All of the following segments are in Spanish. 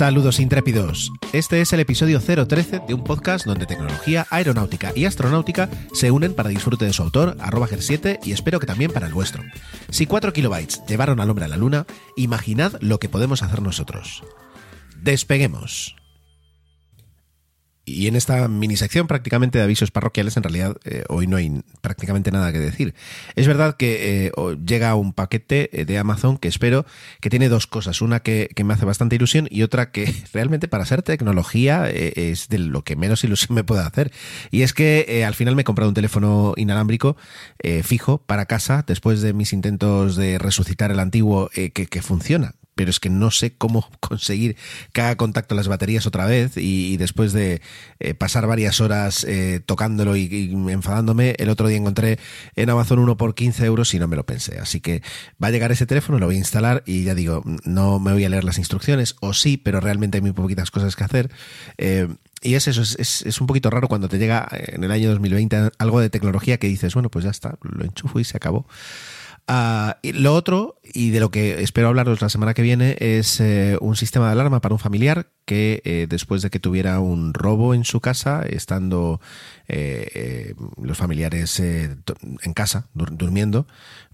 Saludos intrépidos. Este es el episodio 013 de un podcast donde tecnología, aeronáutica y astronáutica se unen para disfrute de su autor, arroba 7 y espero que también para el vuestro. Si 4 kilobytes llevaron al hombre a la luna, imaginad lo que podemos hacer nosotros. Despeguemos. Y en esta mini sección prácticamente de avisos parroquiales, en realidad eh, hoy no hay prácticamente nada que decir. Es verdad que eh, llega un paquete eh, de Amazon que espero que tiene dos cosas. Una que, me hace bastante ilusión y otra que realmente para ser tecnología es de lo que menos ilusión me puede hacer. Y es que al final me he comprado un teléfono inalámbrico fijo para casa después de mis intentos de resucitar el antiguo que funciona pero es que no sé cómo conseguir que haga contacto las baterías otra vez y, después de eh, pasar varias horas eh, tocándolo y, enfadándome, el otro día encontré en Amazon uno por 15 euros y no me lo pensé. Así que va a llegar ese teléfono, lo voy a instalar y ya digo, no me voy a leer las instrucciones, o sí, pero realmente hay muy poquitas cosas que hacer. Eh, y es eso, es, es, un poquito raro cuando te llega en el año 2020 algo de tecnología que dices, bueno, pues ya está, lo enchufo y se acabó. Ah, y lo otro, y de lo que espero hablaros la semana que viene, es eh, un sistema de alarma para un familiar que eh, después de que tuviera un robo en su casa, estando eh, los familiares en casa, durmiendo,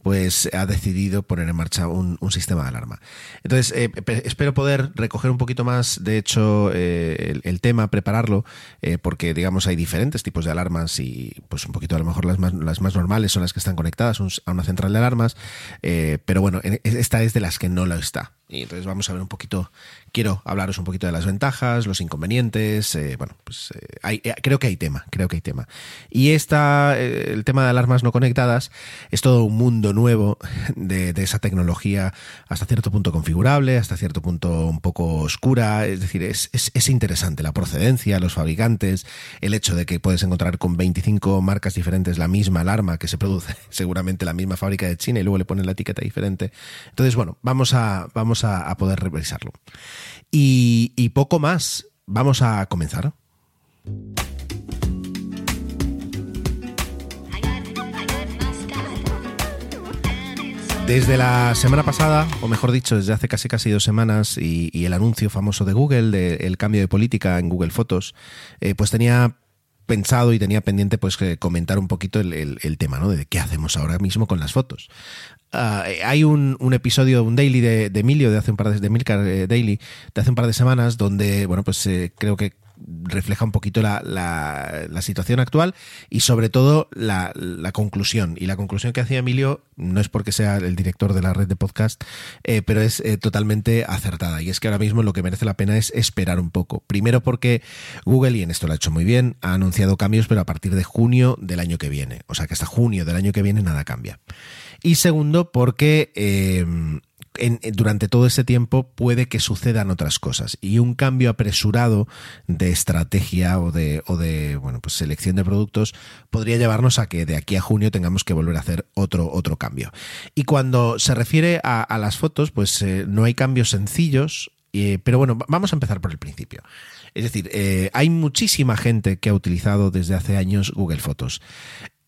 pues ha decidido poner en marcha un, sistema de alarma. Entonces, eh, espero poder recoger un poquito más, de hecho, eh, el, tema, prepararlo, eh, porque, digamos, hay diferentes tipos de alarmas y, pues, un poquito a lo mejor las más, las más normales son las que están conectadas a una central de alarmas, pero bueno, esta es de las que no lo está. Y entonces vamos a ver un poquito, quiero hablaros un poquito de las ventajas, los inconvenientes, eh, bueno, pues eh, hay, eh, creo que hay tema, creo que hay tema. Y esta, el tema de alarmas no conectadas es todo un mundo nuevo de, esa tecnología hasta cierto punto configurable, hasta cierto punto un poco oscura, es decir, es, es, interesante la procedencia, los fabricantes, el hecho de que puedes encontrar con 25 marcas diferentes la misma alarma que se produce seguramente la misma fábrica de China y luego le ponen la etiqueta diferente. Entonces, bueno, vamos a, vamos a, poder revisarlo. Y, poco más, vamos a comenzar. Desde la semana pasada, o mejor dicho, desde hace casi casi dos semanas, y, el anuncio famoso de Google, del cambio de política en Google Fotos, eh, pues tenía pensado y tenía pendiente pues comentar un poquito el, tema, ¿no? De qué hacemos ahora mismo con las fotos. Ah, hay un, episodio, un daily de, Emilio de hace un par de, de Milcar eh, Daily de hace un par de semanas donde, bueno, pues eh, creo que refleja un poquito la, la, situación actual y sobre todo la, la, conclusión. Y la conclusión que hacía Emilio no es porque sea el director de la red de podcast, eh, pero es eh, totalmente acertada. Y es que ahora mismo lo que merece la pena es esperar un poco. Primero porque Google, y en esto lo ha hecho muy bien, ha anunciado cambios, pero a partir de junio del año que viene. O sea que hasta junio del año que viene nada cambia. Y segundo porque... Eh, durante todo ese tiempo puede que sucedan otras cosas y un cambio apresurado de estrategia o de, o de bueno, pues selección de productos podría llevarnos a que de aquí a junio tengamos que volver a hacer otro, otro cambio. Y cuando se refiere a, las fotos, pues eh, no hay cambios sencillos, eh, pero bueno, vamos a empezar por el principio. Es decir, eh, hay muchísima gente que ha utilizado desde hace años Google Fotos.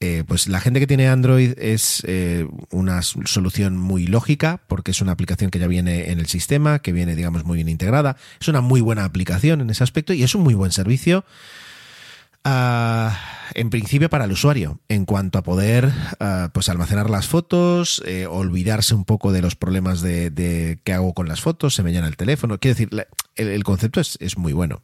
Eh, pues la gente que tiene Android es eh, una solución muy lógica porque es una aplicación que ya viene en el sistema, que viene, digamos, muy bien integrada. Es una muy buena aplicación en ese aspecto y es un muy buen servicio. Ah, en principio para el usuario, en cuanto a poder ah, pues almacenar las fotos, eh, olvidarse un poco de los problemas de, qué hago con las fotos, se me llena el teléfono. Quiero decir, el, concepto es muy bueno.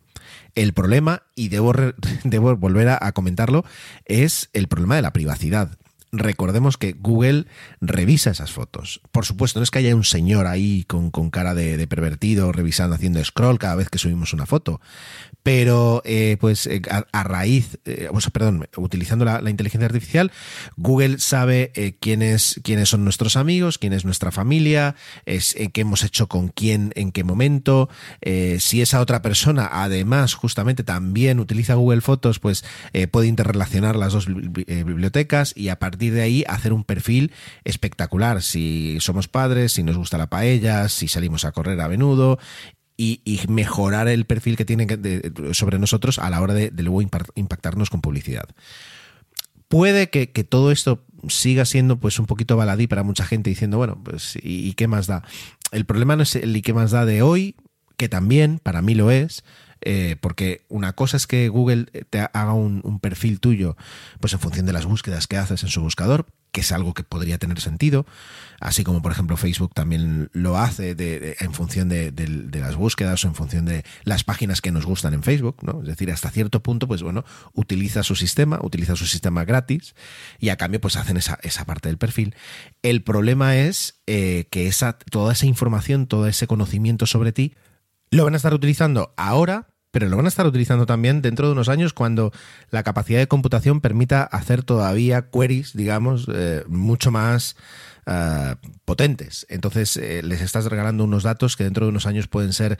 El problema, y debo, debo volver a, comentarlo, es el problema de la privacidad. Recordemos que Google revisa esas fotos. Por supuesto, no es que haya un señor ahí con, cara de, pervertido revisando, haciendo scroll cada vez que subimos una foto. Pero, eh, pues, eh, a, raíz, eh, perdón, utilizando la, inteligencia artificial, Google sabe quiénes, quiénes son nuestros amigos, quién es nuestra familia, es, qué hemos hecho con quién, en qué momento. si esa otra persona, además, justamente también utiliza Google Fotos, pues puede interrelacionar las dos bibliotecas y a partir de ahí hacer un perfil espectacular. Si somos padres, si nos gusta la paella, si salimos a correr a menudo y, mejorar el perfil que tienen sobre nosotros a la hora de, luego impactarnos con publicidad. Puede que, todo esto siga siendo pues un poquito baladí para mucha gente diciendo, bueno, pues ¿y, qué más da? El problema no es el y qué más da de hoy, que también para mí lo es, eh, porque una cosa es que Google te haga un, perfil tuyo, pues en función de las búsquedas que haces en su buscador, que es algo que podría tener sentido, así como por ejemplo Facebook también lo hace en función de, las búsquedas o en función de las páginas que nos gustan en Facebook, ¿no? Es decir, hasta cierto punto, pues bueno, utiliza su sistema, utiliza su sistema gratis y a cambio pues hacen esa, parte del perfil. El problema es eh, que esa, toda esa información, todo ese conocimiento sobre ti, lo van a estar utilizando ahora pero lo van a estar utilizando también dentro de unos años cuando la capacidad de computación permita hacer todavía queries, digamos, eh, mucho más eh, potentes. Entonces eh, les estás regalando unos datos que dentro de unos años pueden ser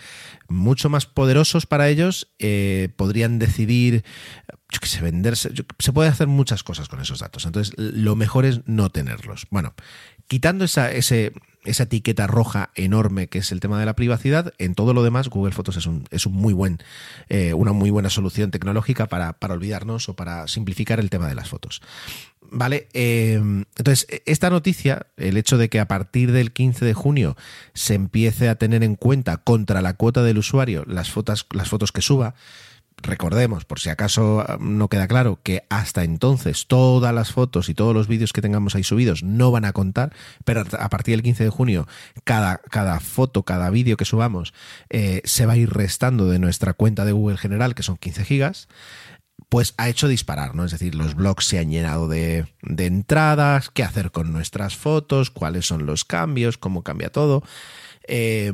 mucho más poderosos para ellos, podrían decidir, yo qué sé, venderse, se puede hacer muchas cosas con esos datos. Entonces lo mejor es no tenerlos. Bueno, quitando esa, etiqueta roja enorme que es el tema de la privacidad. En todo lo demás, Google Fotos es, eh, una muy buena solución tecnológica para, olvidarnos o para simplificar el tema de las fotos. Vale, eh, entonces esta noticia, el hecho de que a partir del 15 de junio se empiece a tener en cuenta contra la cuota del usuario las fotos que suba, recordemos, por si acaso ah, no queda claro, que hasta entonces todas las fotos y todos los vídeos que tengamos ahí subidos no van a contar, pero a partir del 15 de junio cada, cada foto, cada vídeo que subamos eh, se va a ir restando de nuestra cuenta de Google General, que son 15 gigas pues ha hecho disparar, ¿no? Es decir, los blogs se han llenado de, de entradas, qué hacer con nuestras fotos, cuáles son los cambios, cómo cambia todo. Eh,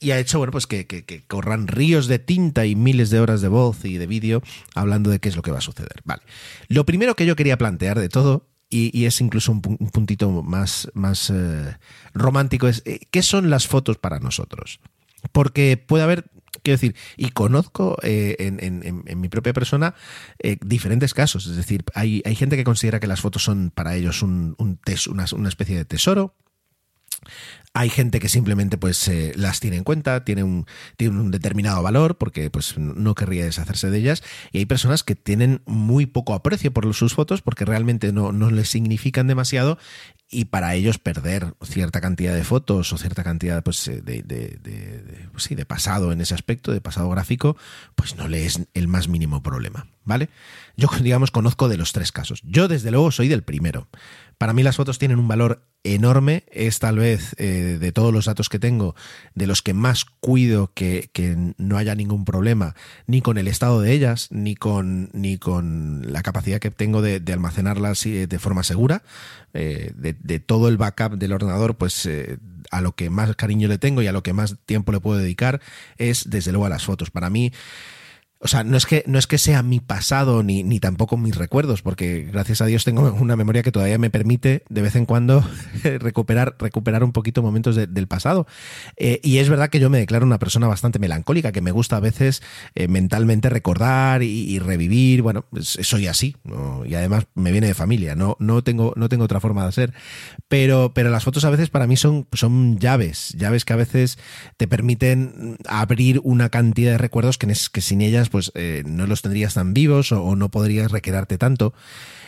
y ha hecho bueno pues que, corran ríos de tinta y miles de horas de voz y de vídeo hablando de qué es lo que va a suceder. Vale. Lo primero que yo quería plantear de todo, y, es incluso un, puntito más, más eh, romántico, es eh, ¿qué son las fotos para nosotros? Porque puede haber, quiero decir, y conozco eh, en, mi propia persona diferentes casos. Es decir, hay, hay, gente que considera que las fotos son para ellos un, un una, una especie de tesoro. Hay gente que simplemente pues eh, las tiene en cuenta, tiene un, tiene un determinado valor porque pues no querría deshacerse de ellas y hay personas que tienen muy poco aprecio por sus fotos porque realmente no, no les significan demasiado y para ellos perder cierta cantidad de fotos o cierta cantidad pues, eh, de, de, pues sí, de pasado en ese aspecto, de pasado gráfico, pues no le es el más mínimo problema, ¿vale? Yo, digamos, conozco de los tres casos. Yo, desde luego, soy del primero. Para mí las fotos tienen un valor enorme. Es tal vez eh, de todos los datos que tengo, de los que más cuido que, no haya ningún problema, ni con el estado de ellas, ni con, ni con la capacidad que tengo de, almacenarlas eh, de forma segura. Eh, de, todo el backup del ordenador, pues a lo que más cariño le tengo y a lo que más tiempo le puedo dedicar es desde luego a las fotos. Para mí o sea, no es que, no es que sea mi pasado ni, ni tampoco mis recuerdos, porque gracias a Dios tengo una memoria que todavía me permite de vez en cuando recuperar, recuperar un poquito momentos del pasado. Eh, y es verdad que yo me declaro una persona bastante melancólica, que me gusta a veces eh, mentalmente recordar y, revivir. Bueno, pues, soy así, y además me viene de familia, no, no, tengo, no tengo otra forma de ser. Pero, pero las fotos a veces para mí son, son llaves, llaves que a veces te permiten abrir una cantidad de recuerdos que, que sin ellas pues eh, no los tendrías tan vivos o, no podrías requedarte tanto.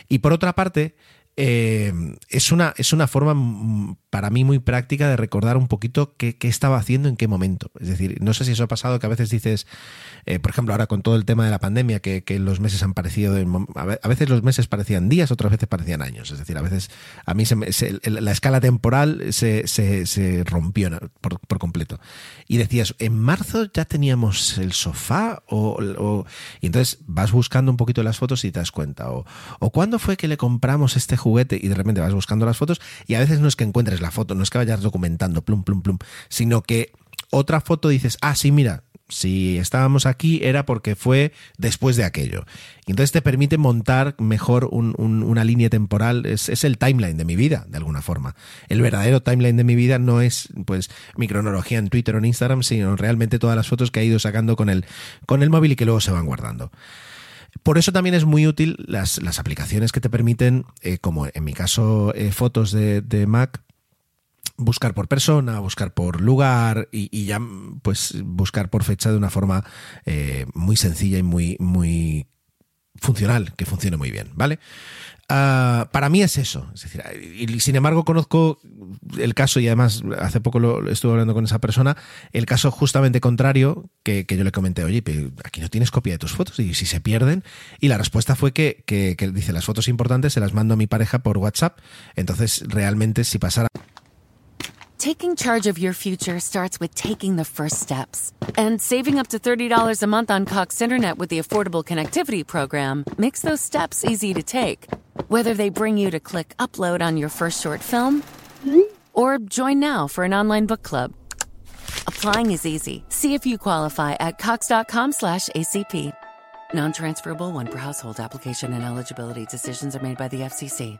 Y por otra parte, eh, es, una, es una forma para mí muy práctica de recordar un poquito qué, estaba haciendo en qué momento. Es decir, no sé si eso ha pasado que a veces dices, eh, por ejemplo, ahora con todo el tema de la pandemia, que, los meses han parecido, a veces los meses parecían días, otras veces parecían años. Es decir, a veces a mí se, la escala temporal se, se, rompió por, por, completo. Y decías, en marzo ya teníamos el sofá, o, y entonces vas buscando un poquito las fotos y te das cuenta. O, o cuándo fue que le compramos este juguete y de repente vas buscando las fotos y a veces no es que encuentres la foto, no es que vayas documentando plum, plum, plum, sino que otra foto dices, ah, sí, mira, si estábamos aquí era porque fue después de aquello. Y entonces te permite montar mejor una línea temporal, es, el timeline de mi vida, de alguna forma. El verdadero timeline de mi vida no es pues mi cronología en Twitter o en Instagram, sino realmente todas las fotos que he ido sacando con el, con el móvil y que luego se van guardando. Por eso también es muy útil las, aplicaciones que te permiten, eh, como en mi caso, eh, fotos de, de Mac, buscar por persona, buscar por lugar y, ya pues buscar por fecha de una forma eh, muy sencilla y muy, muy funcional, que funcione muy bien, ¿vale? Ah, para mí es eso. Es decir, y sin embargo conozco el caso, y además hace poco lo, estuve hablando con esa persona, el caso justamente contrario, que, yo le comenté, oye, pero aquí no tienes copia de tus fotos, y si se pierden, y la respuesta fue que, que, que dice, las fotos importantes se las mando a mi pareja por WhatsApp, entonces realmente si pasara... Taking charge of your future starts with taking the first steps. And saving up to $30 a month on Cox Internet with the Affordable Connectivity Program makes those steps easy to take. Whether they bring you to click upload on your first short film or join now for an online book club. Applying is easy. See if you qualify at cox.com slash ACP. Non-transferable one per household application and eligibility decisions are made by the FCC.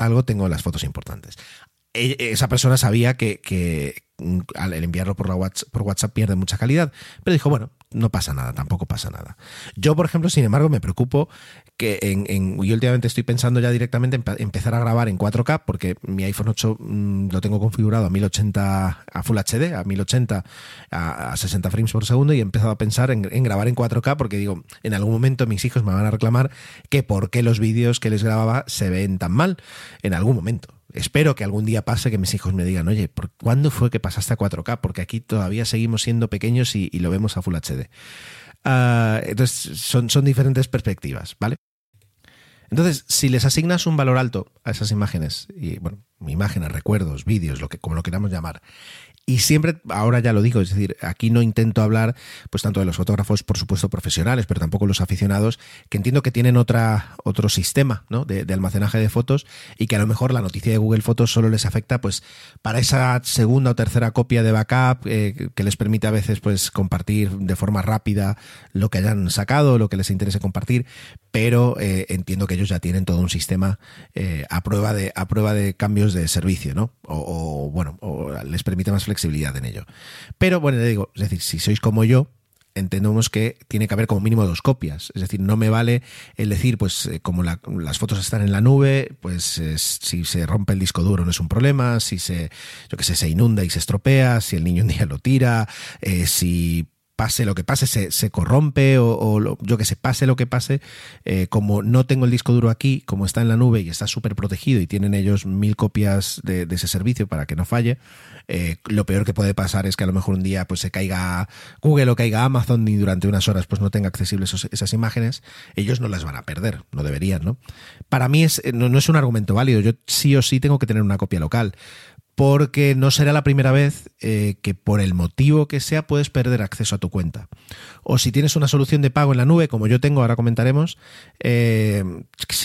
Algo tengo las fotos importantes. E, esa persona sabía que, que al enviarlo por, la WhatsApp, por WhatsApp pierde mucha calidad, pero dijo, bueno, no pasa nada, tampoco pasa nada. Yo, por ejemplo, sin embargo, me preocupo que en, en yo últimamente estoy pensando ya directamente en empezar a grabar en 4K, porque mi iPhone 8 mm, lo tengo configurado a 1080, a Full HD, a 1080, a, 60 frames por segundo, y he empezado a pensar en, en, grabar en 4K, porque digo, en algún momento mis hijos me van a reclamar que por qué los vídeos que les grababa se ven tan mal, en algún momento espero que algún día pase que mis hijos me digan, oye, ¿por ¿cuándo fue que pasaste a 4K? Porque aquí todavía seguimos siendo pequeños y, lo vemos a Full HD. Ah, entonces, son, son diferentes perspectivas, ¿vale? Entonces, si les asignas un valor alto a esas imágenes, y bueno, imágenes, recuerdos, vídeos, lo que, como lo queramos llamar, y siempre, ahora ya lo digo, es decir, aquí no intento hablar, pues tanto de los fotógrafos, por supuesto, profesionales, pero tampoco los aficionados, que entiendo que tienen otra, otro sistema ¿no? de, almacenaje de fotos y que a lo mejor la noticia de Google Fotos solo les afecta, pues, para esa segunda o tercera copia de backup eh, que les permite a veces, pues, compartir de forma rápida lo que hayan sacado, lo que les interese compartir, pero eh, entiendo que ellos ya tienen todo un sistema eh, a prueba de a prueba de cambios de servicio, ¿no? O, o bueno, o les permite más flexibilidad flexibilidad en ello. Pero bueno, le digo, es decir, si sois como yo, entendemos que tiene que haber como mínimo dos copias. Es decir, no me vale el decir, pues eh, como las fotos están en la nube, pues si se rompe el disco duro no es un problema, si se, que sé, se inunda y se estropea, si el niño un día lo tira, eh, si pase lo que pase, se, se corrompe o, yo que sé, pase lo que pase, eh, como no tengo el disco duro aquí, como está en la nube y está súper protegido y tienen ellos mil copias de, ese servicio para que no falle, eh, lo peor que puede pasar es que a lo mejor un día pues se caiga Google o caiga Amazon y durante unas horas pues no tenga accesibles esas imágenes, ellos no las van a perder, no deberían, ¿no? Para mí es, no, no es un argumento válido, yo sí o sí tengo que tener una copia local porque no será la primera vez eh, que por el motivo que sea puedes perder acceso a tu cuenta. O si tienes una solución de pago en la nube, como yo tengo, ahora comentaremos, eh,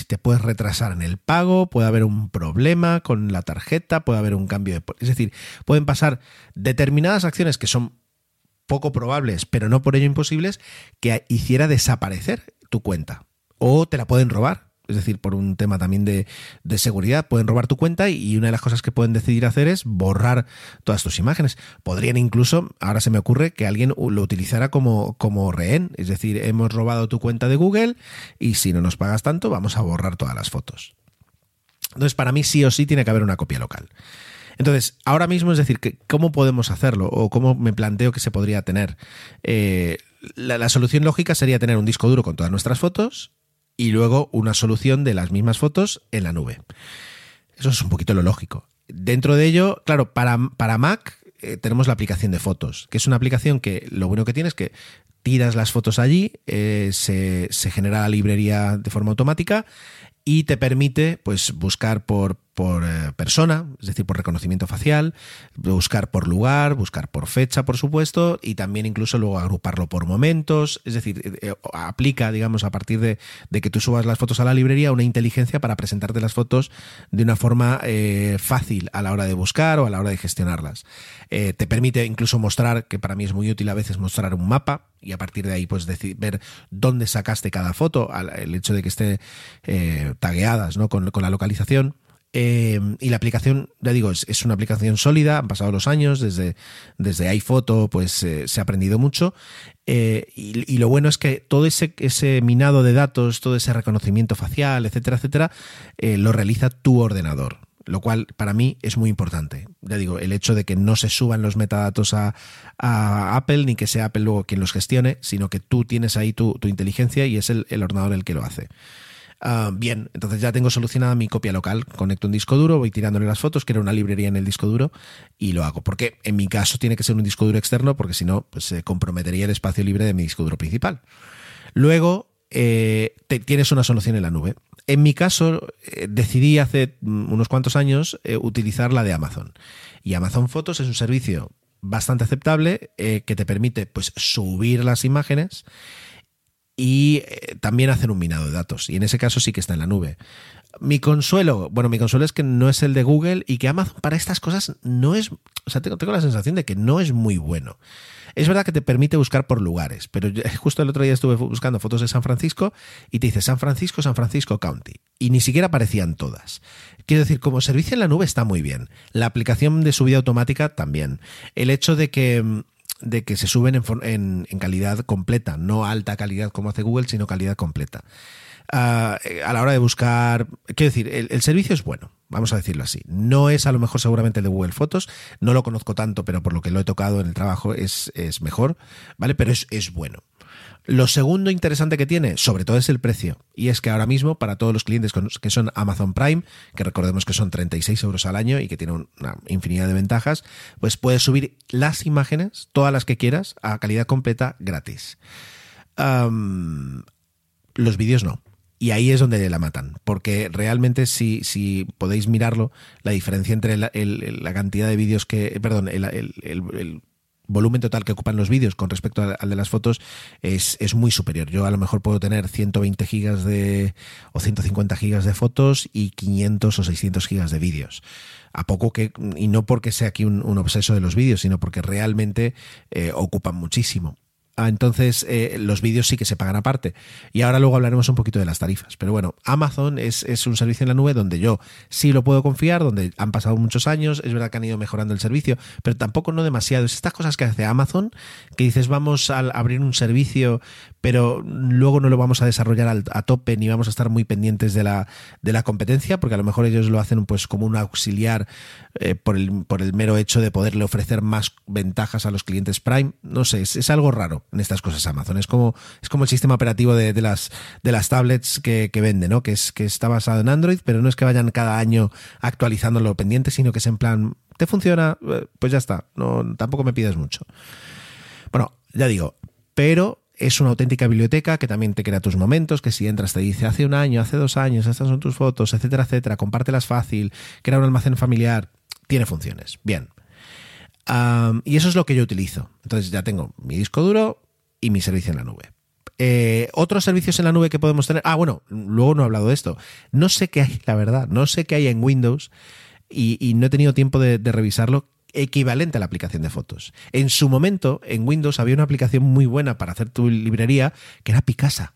te puedes retrasar en el pago, puede haber un problema con la tarjeta, puede haber un cambio de... Es decir, pueden pasar determinadas acciones que son poco probables, pero no por ello imposibles, que hiciera desaparecer tu cuenta. O te la pueden robar es decir, por un tema también de, seguridad, pueden robar tu cuenta y una de las cosas que pueden decidir hacer es borrar todas tus imágenes. Podrían incluso, ahora se me ocurre, que alguien lo utilizara como, como rehén, es decir, hemos robado tu cuenta de Google y si no nos pagas tanto, vamos a borrar todas las fotos. Entonces, para mí sí o sí tiene que haber una copia local. Entonces, ahora mismo es decir, ¿cómo podemos hacerlo? ¿O cómo me planteo que se podría tener? Eh, la, la, solución lógica sería tener un disco duro con todas nuestras fotos y luego una solución de las mismas fotos en la nube. Eso es un poquito lo lógico. Dentro de ello, claro, para, para Mac eh, tenemos la aplicación de fotos, que es una aplicación que lo bueno que tiene es que tiras las fotos allí, eh, se, se genera la librería de forma automática y te permite pues buscar por, por eh, persona, es decir, por reconocimiento facial, buscar por lugar, buscar por fecha, por supuesto, y también incluso luego agruparlo por momentos, es decir, eh, eh, aplica, digamos, a partir de, que tú subas las fotos a la librería, una inteligencia para presentarte las fotos de una forma fácil a la hora de buscar o a la hora de gestionarlas. Te permite incluso mostrar, que para mí es muy útil a veces mostrar un mapa y a partir de ahí pues decir, ver dónde sacaste cada foto, el hecho de que esté tagueadas ¿no? con la localización. Eh, y la aplicación, ya digo, es, una aplicación sólida, han pasado los años, desde, desde iPhoto pues eh, se ha aprendido mucho. Eh, y, lo bueno es que todo ese, ese minado de datos, todo ese reconocimiento facial, etcétera, etcétera, eh, lo realiza tu ordenador. Lo cual para mí es muy importante. Ya digo, el hecho de que no se suban los metadatos a, Apple, ni que sea Apple luego quien los gestione, sino que tú tienes ahí tu, inteligencia y es el ordenador el que lo hace. Uh, bien, entonces ya tengo solucionada mi copia local. Conecto un disco duro, voy tirándole las fotos, quiero una librería en el disco duro y lo hago. Porque en mi caso tiene que ser un disco duro externo, porque si no, pues se comprometería el espacio libre de mi disco duro principal. Luego, eh, tienes una solución en la nube. En mi caso, eh, decidí hace unos cuantos años eh, utilizar la de Amazon. Y Amazon Fotos es un servicio bastante aceptable eh, que te permite pues subir las imágenes y eh, también hacen un minado de datos. Y en ese caso sí que está en la nube. Mi consuelo, bueno, mi consuelo es que no es el de Google y que Amazon para estas cosas no es, o sea, tengo, tengo la sensación de que no es muy bueno. Es verdad que te permite buscar por lugares, pero justo el otro día estuve buscando fotos de San Francisco y te dice San Francisco, San Francisco County. Y ni siquiera aparecían todas. Quiero decir, como servicio en la nube está muy bien. La aplicación de subida automática también. El hecho de que de que se suben en, en, calidad completa, no alta calidad como hace Google, sino calidad completa. Uh, a la hora de buscar, quiero decir, el, el, servicio es bueno, vamos a decirlo así. No es a lo mejor seguramente el de Google Fotos, no lo conozco tanto, pero por lo que lo he tocado en el trabajo es, es mejor, ¿vale? Pero es, es bueno. Lo segundo interesante que tiene, sobre todo, es el precio. Y es que ahora mismo, para todos los clientes que son Amazon Prime, que recordemos que son 36 euros al año y que tiene una infinidad de ventajas, pues puedes subir las imágenes, todas las que quieras, a calidad completa gratis. Los vídeos no. Y ahí es donde la matan, porque realmente si, si podéis mirarlo, la diferencia entre la, cantidad de vídeos que, perdón, el volumen total que ocupan los vídeos con respecto al, de las fotos es, es muy superior. Yo a lo mejor puedo tener 120 gigas de o 150 gigas de fotos y 500 o 600 gigas de vídeos. A poco que, y no porque sea aquí un, un obseso de los vídeos, sino porque realmente eh, ocupan muchísimo. Ah, entonces eh, los vídeos sí que se pagan aparte. Y ahora luego hablaremos un poquito de las tarifas. Pero bueno, Amazon es, es, un servicio en la nube donde yo sí lo puedo confiar, donde han pasado muchos años, es verdad que han ido mejorando el servicio, pero tampoco no demasiado. Es estas cosas que hace Amazon, que dices vamos a abrir un servicio, pero luego no lo vamos a desarrollar a tope ni vamos a estar muy pendientes de la, de la competencia, porque a lo mejor ellos lo hacen pues como un auxiliar eh, por, el, por el mero hecho de poderle ofrecer más ventajas a los clientes Prime. No sé, es, es algo raro en estas cosas Amazon. Es como, es como el sistema operativo de, las, de las tablets que, que, vende, ¿no? Que, es, que está basado en Android, pero no es que vayan cada año actualizando lo pendiente, sino que es en plan, ¿te funciona? Pues ya está, no, tampoco me pides mucho. Bueno, ya digo, pero es una auténtica biblioteca que también te crea tus momentos, que si entras te dice hace un año, hace dos años, estas son tus fotos, etcétera, etcétera, compártelas fácil, crea un almacén familiar, tiene funciones. Bien. Y eso es lo que yo utilizo. Entonces ya tengo mi disco duro y mi servicio en la nube. Eh, otros servicios en la nube que podemos tener. Ah, bueno, luego no he hablado de esto. No sé qué hay, la verdad, no sé qué hay en Windows y, no he tenido tiempo de, revisarlo equivalente a la aplicación de fotos. En su momento, en Windows había una aplicación muy buena para hacer tu librería que era Picasa.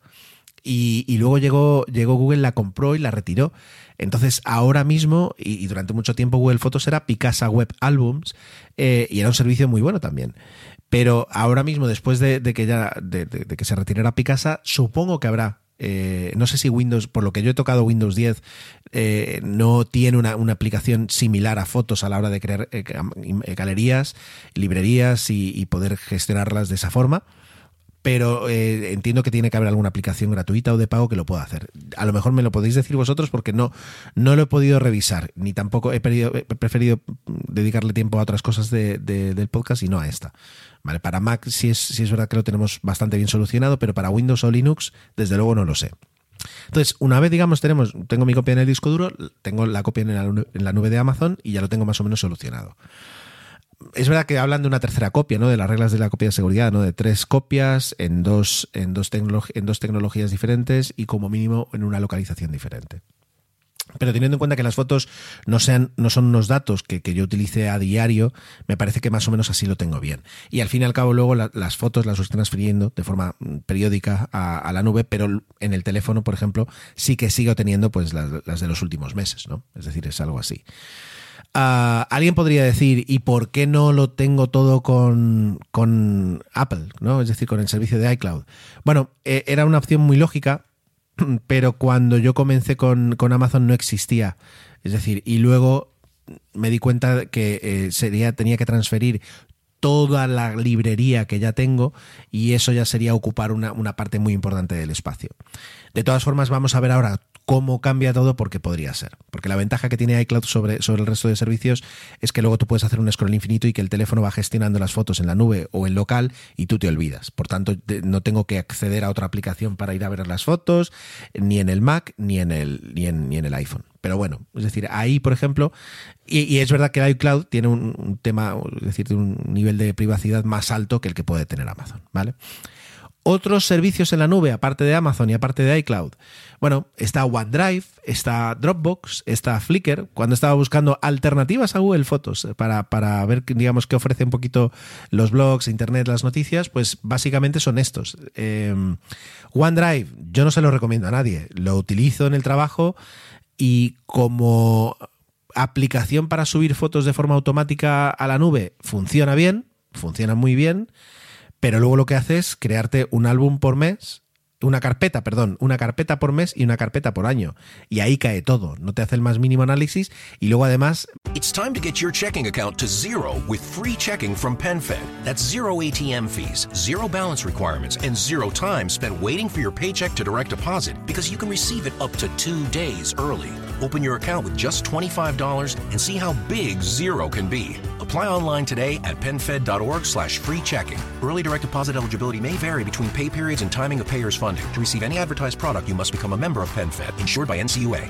Y, luego llegó, Google, la compró y la retiró. Entonces, ahora mismo, y, durante mucho tiempo, Google Fotos era Picasa Web Albums, eh, y era un servicio muy bueno también. Pero ahora mismo, después de, que ya de, de, que se retirara Picasa, supongo que habrá. Eh, no sé si Windows, por lo que yo he tocado Windows 10, eh, no tiene una, una, aplicación similar a fotos a la hora de crear galerías, librerías y, y poder gestionarlas de esa forma pero eh, entiendo que tiene que haber alguna aplicación gratuita o de pago que lo pueda hacer. A lo mejor me lo podéis decir vosotros porque no, no lo he podido revisar, ni tampoco he, preferido dedicarle tiempo a otras cosas del podcast y no a esta. Vale, para Mac sí es, sí es verdad que lo tenemos bastante bien solucionado, pero para Windows o Linux, desde luego no lo sé. Entonces, una vez, digamos, tenemos, tengo mi copia en el disco duro, tengo la copia en la nube de Amazon y ya lo tengo más o menos solucionado es verdad que hablan de una tercera copia, ¿no? De las reglas de la copia de seguridad, ¿no? De tres copias en dos, en dos, en dos tecnologías diferentes y como mínimo en una localización diferente. Pero teniendo en cuenta que las fotos no, sean, no son unos datos que, yo utilice a diario, me parece que más o menos así lo tengo bien. Y al fin y al cabo luego las fotos las estoy transfiriendo de forma mm, periódica a, la nube, pero en el teléfono, por ejemplo, sí que sigo teniendo pues las, las de los últimos meses, ¿no? Es decir, es algo así. Alguien podría decir, ¿y por qué no lo tengo todo con, con, Apple? ¿no? Es decir, con el servicio de iCloud. Bueno, e, era una opción muy lógica, pero cuando yo comencé con, con, Amazon no existía. Es decir, y luego me di cuenta que eh, sería, tenía que transferir toda la librería que ya tengo y eso ya sería ocupar una, una parte muy importante del espacio. De todas formas, vamos a ver ahora cómo cambia todo porque podría ser. Porque la ventaja que tiene iCloud sobre, sobre el resto de servicios es que luego tú puedes hacer un scroll infinito y que el teléfono va gestionando las fotos en la nube o en local y tú te olvidas. Por tanto, no tengo que acceder a otra aplicación para ir a ver las fotos, ni en el Mac, ni en el, ni en, el iPhone. Pero bueno, es decir, ahí, por ejemplo, y, es verdad que iCloud tiene un, un tema, es decir, un nivel de privacidad más alto que el que puede tener Amazon, ¿vale? Otros servicios en la nube, aparte de Amazon y aparte de iCloud. Bueno, está OneDrive, está Dropbox, está Flickr. Cuando estaba buscando alternativas a Google Fotos para, para ver, digamos, qué ofrece un poquito los blogs, Internet, las noticias, pues básicamente son estos. Em, OneDrive, yo no se lo recomiendo a nadie. Lo utilizo en el trabajo y como aplicación para subir fotos de forma automática a la nube funciona bien, funciona muy bien pero luego lo que hace es crearte un álbum por mes una carpeta, perdón, una carpeta por mes y una carpeta por año. Y ahí cae todo, no te hace el más mínimo análisis y luego además... It's time to get your checking account to zero with free checking from PenFed. That's zero ATM fees, zero balance requirements, and zero time spent waiting for your paycheck to direct deposit because you can receive it up to two days early. Open your account with just $25 and see how big zero can be. Apply online today at PenFed.org slash free checking. Early direct deposit eligibility may vary between pay periods and timing of payer's funding. To receive any advertised product, you must become a member of PenFed, insured by NCUA.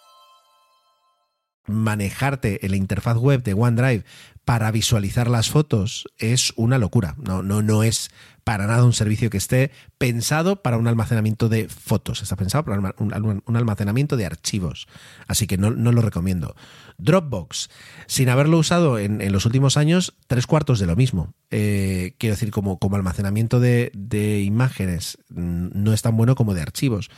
manejarte en la interfaz web de OneDrive para visualizar las fotos es una locura. No, no, no es para nada un servicio que esté pensado para un almacenamiento de fotos. Está pensado para un, almacenamiento de archivos. Así que no, lo recomiendo. Dropbox, sin haberlo usado en, los últimos años, tres cuartos de lo mismo. Eh, quiero decir, como, almacenamiento de, de imágenes, mm, no es tan bueno como de archivos.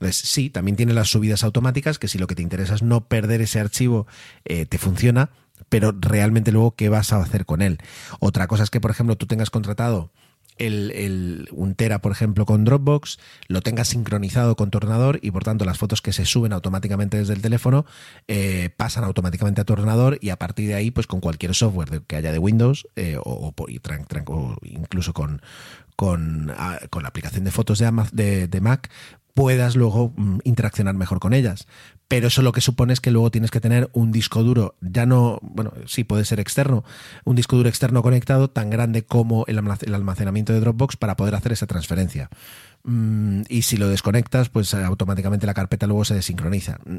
Entonces, sí, también tiene las subidas automáticas, que si lo que te interesa es no perder ese archivo, eh, te funciona, pero realmente luego, ¿qué vas a hacer con él? Otra cosa es que, por ejemplo, tú tengas contratado el, el, un Tera, por ejemplo, con Dropbox, lo tengas sincronizado con tu ordenador y por tanto las fotos que se suben automáticamente desde el teléfono eh, pasan automáticamente a tu ordenador y a partir de ahí, pues con cualquier software que haya de Windows eh, o, o, incluso con, con, ah, con, la aplicación de fotos de, de, Mac, puedas luego mm, interaccionar mejor con ellas. Pero eso lo que supone es que luego tienes que tener un disco duro, ya no, bueno, sí puede ser externo, un disco duro externo conectado tan grande como el almacenamiento de Dropbox para poder hacer esa transferencia. Mm, y si lo desconectas, pues eh, automáticamente la carpeta luego se desincroniza. Mm,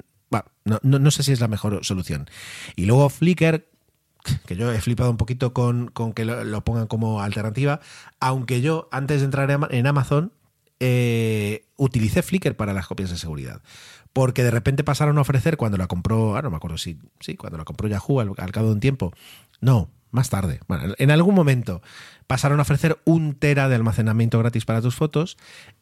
no, no, sé si es la mejor solución. Y luego Flickr, que yo he flipado un poquito con, que lo, pongan como alternativa, aunque yo antes de entrar en Amazon eh, utilicé Flickr para las copias de seguridad. Porque de repente pasaron a ofrecer cuando la compró, ah, no me acuerdo si, sí, cuando la compró Yahoo al, cabo de un tiempo. No, más tarde, bueno, en algún momento pasaron a ofrecer un tera de almacenamiento gratis para tus fotos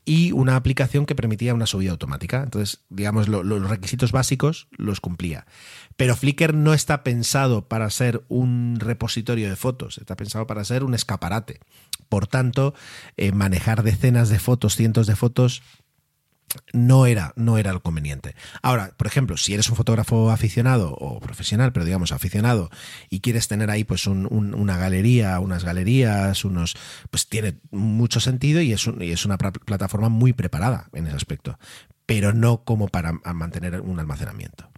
y una aplicación que permitía una subida automática. Entonces, digamos, los requisitos básicos los cumplía. Pero Flickr no está pensado para ser un repositorio de fotos, está pensado para ser un escaparate. Por tanto, eh, manejar decenas de fotos, cientos de fotos, no era, no era lo conveniente. Ahora, por ejemplo, si eres un fotógrafo aficionado o profesional, pero digamos aficionado, y quieres tener ahí pues una galería, unas galerías, unos, pues tiene mucho sentido y es, y es una plataforma muy preparada en ese aspecto, pero no como para mantener un almacenamiento.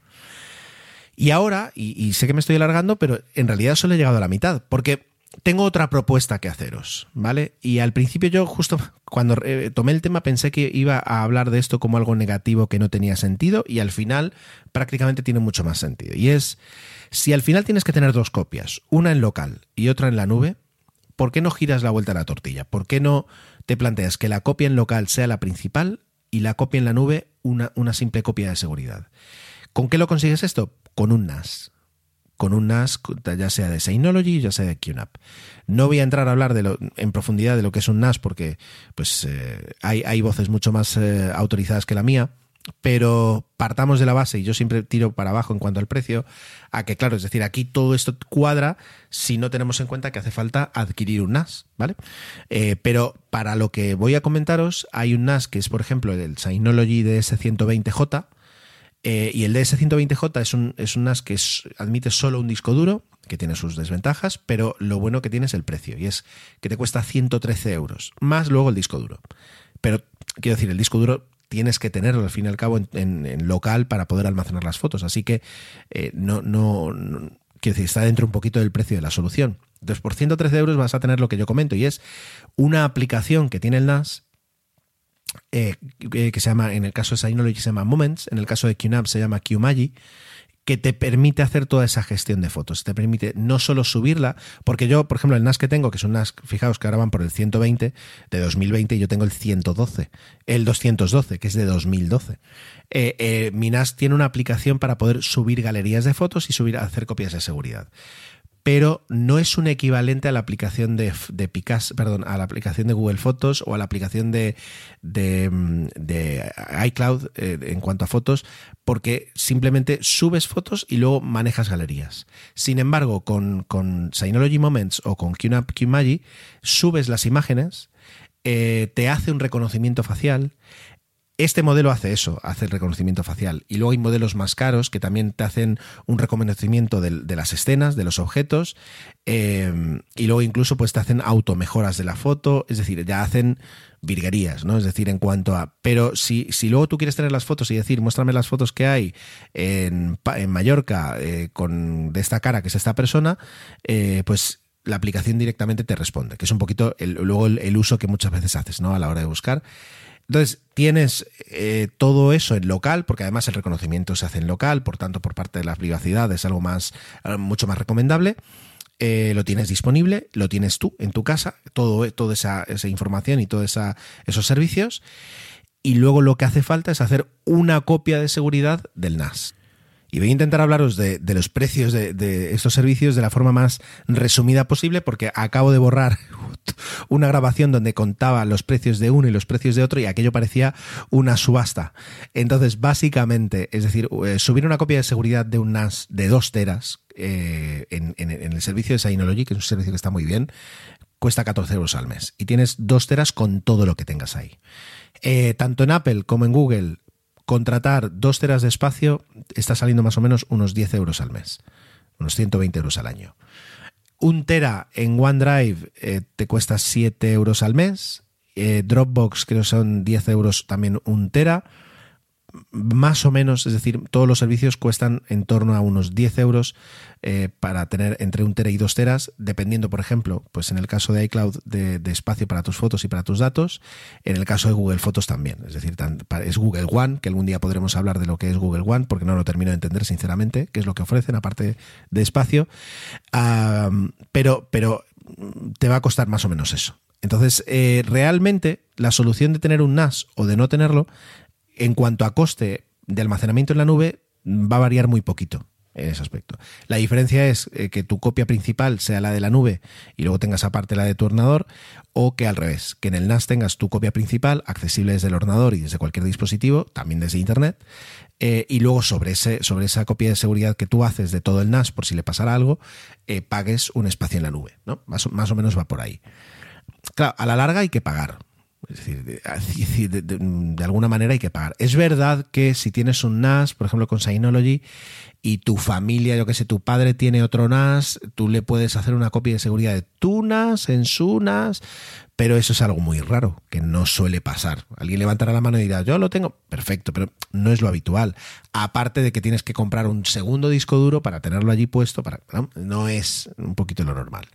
Y ahora, y, y sé que me estoy alargando, pero en realidad solo he llegado a la mitad, porque tengo otra propuesta que haceros, ¿vale? Y al principio yo justo cuando eh, tomé el tema pensé que iba a hablar de esto como algo negativo que no tenía sentido y al final prácticamente tiene mucho más sentido. Y es, si al final tienes que tener dos copias, una en local y otra en la nube, ¿por qué no giras la vuelta a la tortilla? ¿Por qué no te planteas que la copia en local sea la principal y la copia en la nube una, una simple copia de seguridad? ¿Con qué lo consigues esto? Con un NAS con un NAS, ya sea de Synology, ya sea de QNAP. No voy a entrar a hablar de lo, en profundidad de lo que es un NAS porque pues, eh, hay, hay, voces mucho más eh, autorizadas que la mía, pero partamos de la base, y yo siempre tiro para abajo en cuanto al precio, a que claro, es decir, aquí todo esto cuadra si no tenemos en cuenta que hace falta adquirir un NAS, ¿vale? Eh, pero para lo que voy a comentaros, hay un NAS que es, por ejemplo, el Synology DS120J, eh, y el DS120J es un, es un NAS que admite solo un disco duro, que tiene sus desventajas, pero lo bueno que tiene es el precio, y es que te cuesta 113 euros, más luego el disco duro. Pero quiero decir, el disco duro tienes que tenerlo al fin y al cabo en, local para poder almacenar las fotos, así que eh, no, no, quiero decir, está dentro un poquito del precio de la solución. Entonces, por 113 euros vas a tener lo que yo comento, y es una aplicación que tiene el NAS eh, que se llama, en el caso de Synology se llama Moments, en el caso de QNAP se llama QMagi, que te permite hacer toda esa gestión de fotos. Te permite no solo subirla, porque yo, por ejemplo, el NAS que tengo, que es un NAS, fijaos que ahora van por el 120 de 2020 y yo tengo el 112, el 212, que es de 2012. Eh, eh, mi NAS tiene una aplicación para poder subir galerías de fotos y subir, hacer copias de seguridad pero no es un equivalente a la aplicación de, de Picas, perdón, a la aplicación de Google Fotos o a la aplicación de, de, iCloud eh, en cuanto a fotos, porque simplemente subes fotos y luego manejas galerías. Sin embargo, con, con Synology Moments o con QMagi, subes las imágenes, eh, te hace un reconocimiento facial, este modelo hace eso, hace el reconocimiento facial. Y luego hay modelos más caros que también te hacen un reconocimiento de, las escenas, de los objetos. Eh, y luego incluso pues te hacen automejoras de la foto. Es decir, ya hacen virguerías, ¿no? Es decir, en cuanto a. Pero si, si luego tú quieres tener las fotos y decir, muéstrame las fotos que hay en, en Mallorca eh, con de esta cara que es esta persona, eh, pues la aplicación directamente te responde, que es un poquito luego el, el, uso que muchas veces haces, ¿no? A la hora de buscar. Entonces, tienes eh, todo eso en local, porque además el reconocimiento se hace en local, por tanto, por parte de la privacidad es algo más, eh, mucho más recomendable. Eh, lo tienes disponible, lo tienes tú en tu casa, todo, toda esa, información y todos esos servicios. Y luego lo que hace falta es hacer una copia de seguridad del NAS. Y voy a intentar hablaros de, los precios de, estos servicios de la forma más resumida posible, porque acabo de borrar una grabación donde contaba los precios de uno y los precios de otro, y aquello parecía una subasta. Entonces, básicamente, es decir, eh, subir una copia de seguridad de un NAS de 2 teras eh, en, el servicio de Synology, que es un servicio que está muy bien, cuesta 14 euros al mes. Y tienes 2 teras con todo lo que tengas ahí. Eh, tanto en Apple como en Google contratar dos teras de espacio está saliendo más o menos unos 10 euros al mes, unos 120 euros al año. Un tera en OneDrive eh, te cuesta 7 euros al mes. Eh, Dropbox creo son 10 euros también un tera más o menos, es decir, todos los servicios cuestan en torno a unos 10 euros eh, para tener entre un tera y dos teras, dependiendo, por ejemplo, pues en el caso de iCloud, de, espacio para tus fotos y para tus datos, en el caso de Google Fotos también, es decir, es Google One, que algún día podremos hablar de lo que es Google One, porque no lo termino de entender sinceramente, qué es lo que ofrecen, aparte de espacio, pero, pero te va a costar más o menos eso. Entonces, eh, realmente la solución de tener un NAS o de no tenerlo en cuanto a coste de almacenamiento en la nube, va a variar muy poquito. En ese aspecto. La diferencia es eh, que tu copia principal sea la de la nube y luego tengas aparte la de tu ordenador, o que al revés, que en el NAS tengas tu copia principal accesible desde el ordenador y desde cualquier dispositivo, también desde Internet, eh, y luego sobre, ese, sobre esa copia de seguridad que tú haces de todo el NAS por si le pasara algo, eh, pagues un espacio en la nube. ¿no? Más, más o menos va por ahí. Claro, a la larga hay que pagar. Es decir, de, alguna manera hay que pagar. Es verdad que si tienes un NAS, por ejemplo con Synology, y tu familia, yo que sé, tu padre tiene otro NAS, tú le puedes hacer una copia de seguridad de tu NAS en su NAS, pero eso es algo muy raro, que no suele pasar. Alguien levantará la mano y dirá, yo lo tengo, perfecto, pero no es lo habitual. Aparte de que tienes que comprar un segundo disco duro para tenerlo allí puesto, para, no es un poquito lo normal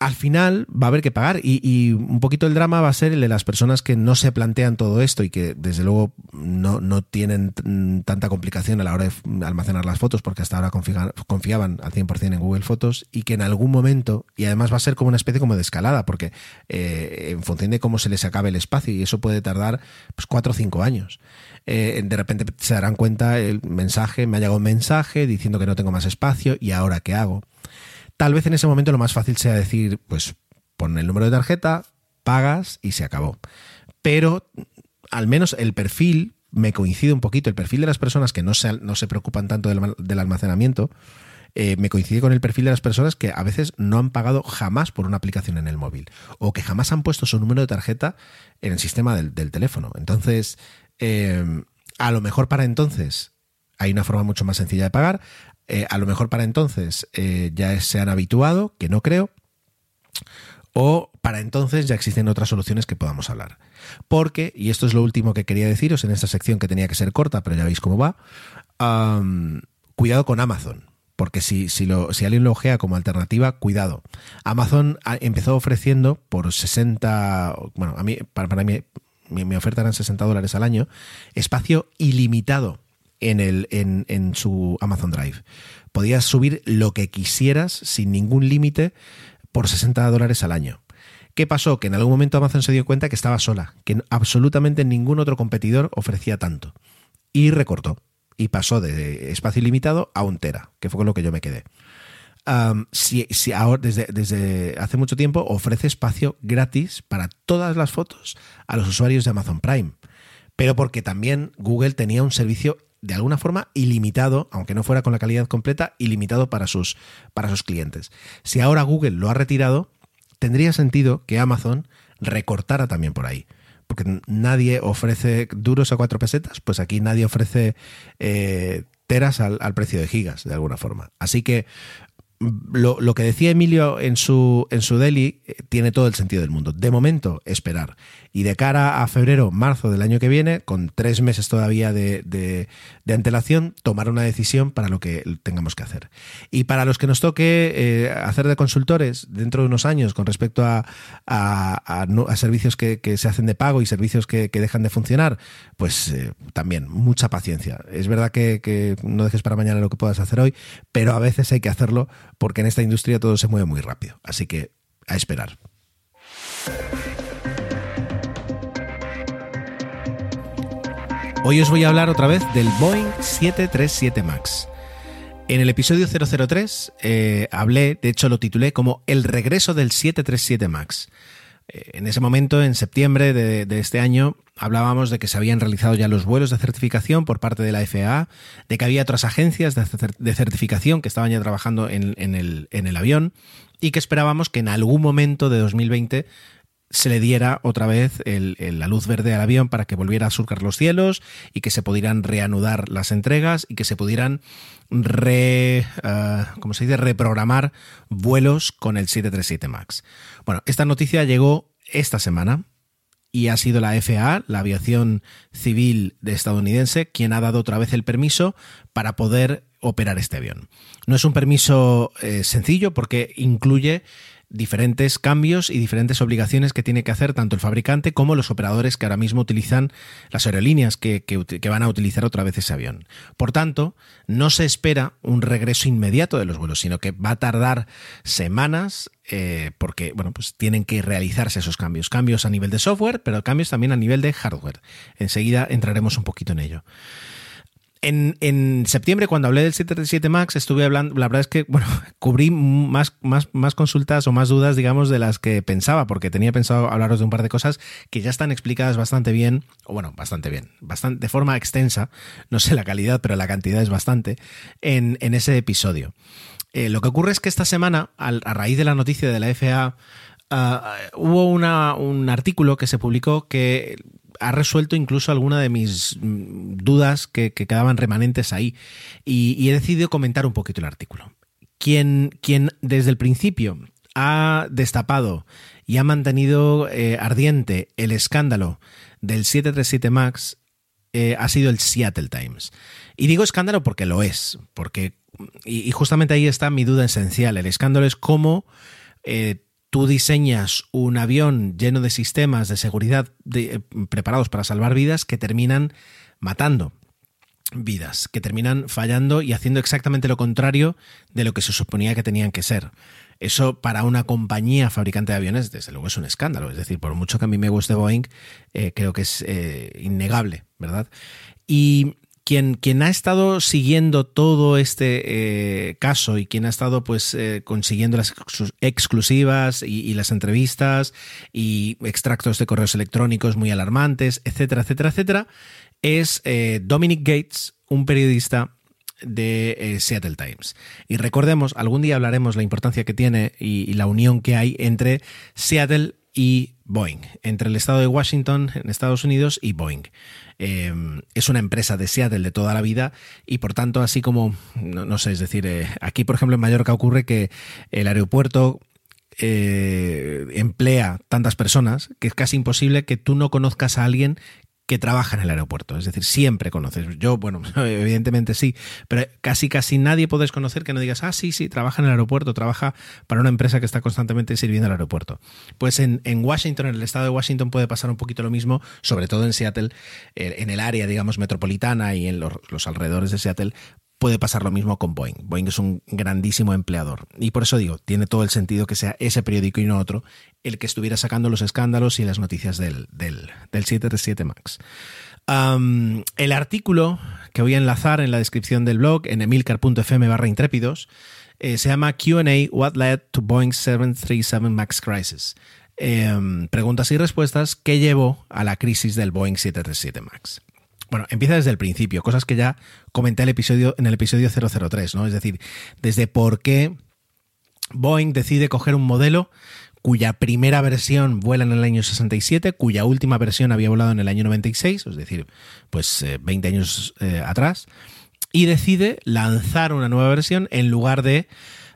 al final va a haber que pagar y, un poquito el drama va a ser el de las personas que no se plantean todo esto y que desde luego no, no tienen tanta complicación a la hora de almacenar las fotos porque hasta ahora confiaban al 100% en Google Fotos y que en algún momento, y además va a ser como una especie como de escalada porque eh, en función de cómo se les acabe el espacio y eso puede tardar pues cuatro o cinco años. Eh, de repente se darán cuenta el mensaje, me ha llegado un mensaje diciendo que no tengo más espacio y ahora qué hago. Tal vez en ese momento lo más fácil sea decir, pues pon el número de tarjeta, pagas y se acabó. Pero al menos el perfil me coincide un poquito, el perfil de las personas que no se, no se preocupan tanto del, almacenamiento, eh, me coincide con el perfil de las personas que a veces no han pagado jamás por una aplicación en el móvil o que jamás han puesto su número de tarjeta en el sistema del, teléfono. Entonces, eh, a lo mejor para entonces hay una forma mucho más sencilla de pagar. Eh, a lo mejor para entonces eh, ya se han habituado, que no creo, o para entonces ya existen otras soluciones que podamos hablar. Porque, y esto es lo último que quería deciros en esta sección que tenía que ser corta, pero ya veis cómo va, cuidado con Amazon. Porque si, si, lo, si alguien lo ojea como alternativa, cuidado. Amazon empezó ofreciendo por 60, bueno, a mí, para, mí, mi, oferta eran 60 dólares al año, espacio ilimitado en, el, en, en su Amazon Drive. Podías subir lo que quisieras sin ningún límite por 60 dólares al año. ¿Qué pasó? Que en algún momento Amazon se dio cuenta que estaba sola, que absolutamente ningún otro competidor ofrecía tanto. Y recortó. Y pasó de espacio ilimitado a un tera, que fue con lo que yo me quedé. si, si, ahora, desde, desde hace mucho tiempo, ofrece espacio gratis para todas las fotos a los usuarios de Amazon Prime. Pero porque también Google tenía un servicio de alguna forma ilimitado, aunque no fuera con la calidad completa, ilimitado para sus, para sus clientes. Si ahora Google lo ha retirado, tendría sentido que Amazon recortara también por ahí. Porque nadie ofrece duros a cuatro pesetas, pues aquí nadie ofrece eh, teras al, al, precio de gigas, de alguna forma. Así que lo, lo, que decía Emilio en su, en su daily eh, tiene todo el sentido del mundo. De momento, esperar. Y de cara a febrero, marzo del año que viene, con tres meses todavía de, de, antelación, tomar una decisión para lo que tengamos que hacer. Y para los que nos toque eh, hacer de consultores dentro de unos años con respecto a, a, a, servicios que, que, se hacen de pago y servicios que, que dejan de funcionar, pues eh, también mucha paciencia. Es verdad que, que no dejes para mañana lo que puedas hacer hoy, pero a veces hay que hacerlo porque en esta industria todo se mueve muy rápido. Así que a esperar. Hoy os voy a hablar otra vez del Boeing 737 MAX. En el episodio 003 eh, hablé, de hecho lo titulé como El regreso del 737 MAX. Eh, en ese momento, en septiembre de, este año, hablábamos de que se habían realizado ya los vuelos de certificación por parte de la FAA, de que había otras agencias de certificación que estaban ya trabajando en, en, el, en el avión y que esperábamos que en algún momento de 2020 se le diera otra vez el, la luz verde al avión para que volviera a surcar los cielos y que se pudieran reanudar las entregas y que se pudieran ¿cómo se dice? reprogramar vuelos con el 737 MAX. Bueno, esta noticia llegó esta semana y ha sido la FAA, la aviación civil de estadounidense, quien ha dado otra vez el permiso para poder operar este avión. No es un permiso eh, sencillo porque incluye diferentes cambios y diferentes obligaciones que tiene que hacer tanto el fabricante como los operadores que ahora mismo utilizan las aerolíneas que, van a utilizar otra vez ese avión. Por tanto, no se espera un regreso inmediato de los vuelos, sino que va a tardar semanas eh, porque bueno, pues tienen que realizarse esos cambios. Cambios a nivel de software, pero cambios también a nivel de hardware. Enseguida entraremos un poquito en ello. En, septiembre, cuando hablé del 737 Max, estuve hablando, la verdad es que, bueno, cubrí más, más, más consultas o más dudas, digamos, de las que pensaba, porque tenía pensado hablaros de un par de cosas que ya están explicadas bastante bien, o bueno, bastante bien, bastante, de forma extensa, no sé la calidad, pero la cantidad es bastante, en, ese episodio. Eh, lo que ocurre es que esta semana, a raíz de la noticia de la FAA, ah, hubo una, un artículo que se publicó que ha resuelto incluso alguna de mis mm, dudas que, quedaban remanentes ahí y, he decidido comentar un poquito el artículo. Quien, quien desde el principio ha destapado y ha mantenido eh, ardiente el escándalo del 737 MAX eh, ha sido el Seattle Times. Y digo escándalo porque lo es, porque y, justamente ahí está mi duda esencial. El escándalo es cómo eh, tú diseñas un avión lleno de sistemas de seguridad eh, preparados para salvar vidas que terminan matando vidas, que terminan fallando y haciendo exactamente lo contrario de lo que se suponía que tenían que ser. Eso para una compañía fabricante de aviones, desde luego es un escándalo. Es decir, por mucho que a mí me guste Boeing, eh, creo que es eh, innegable, ¿verdad? Y quien, ha estado siguiendo todo este eh, caso y quien ha estado pues eh, consiguiendo las exclusivas y, las entrevistas y extractos de correos electrónicos muy alarmantes, etcétera, etcétera, etcétera, es eh, Dominic Gates, un periodista de Seattle Times. Y recordemos, algún día hablaremos la importancia que tiene y, la unión que hay entre Seattle y Boeing, entre el estado de Washington en Estados Unidos y Boeing. Em, es una empresa de Seattle de toda la vida y por tanto así como, no, sé, es decir, eh, aquí por ejemplo en Mallorca ocurre que el aeropuerto eh, emplea tantas personas que es casi imposible que tú no conozcas a alguien que trabaja en el aeropuerto. Es decir, siempre conoces. Yo, bueno, evidentemente sí, pero casi casi nadie puedes conocer que no digas, ah, sí, sí, trabaja en el aeropuerto, trabaja para una empresa que está constantemente sirviendo al aeropuerto. Pues en, Washington, en el estado de Washington, puede pasar un poquito lo mismo, sobre todo en Seattle, eh, en el área, digamos, metropolitana y en los alrededores de Seattle, puede pasar lo mismo con Boeing. Boeing es un grandísimo empleador. Y por eso digo, tiene todo el sentido que sea ese periódico y no otro el que estuviera sacando los escándalos y las noticias del, del, del 737 MAX. el artículo que voy a enlazar en la descripción del blog en emilcar.fm barra intrépidos eh, se llama QA What Led to Boeing 737 MAX Crisis. Em, preguntas y respuestas que llevó a la crisis del Boeing 737 MAX. Bueno, empieza desde el principio, cosas que ya comenté el episodio, en el episodio 003, ¿no? Es decir, desde por qué Boeing decide coger un modelo cuya primera versión vuela en el año 67, cuya última versión había volado en el año 96, es decir, pues 20 eh, años eh, atrás, y decide lanzar una nueva versión en lugar de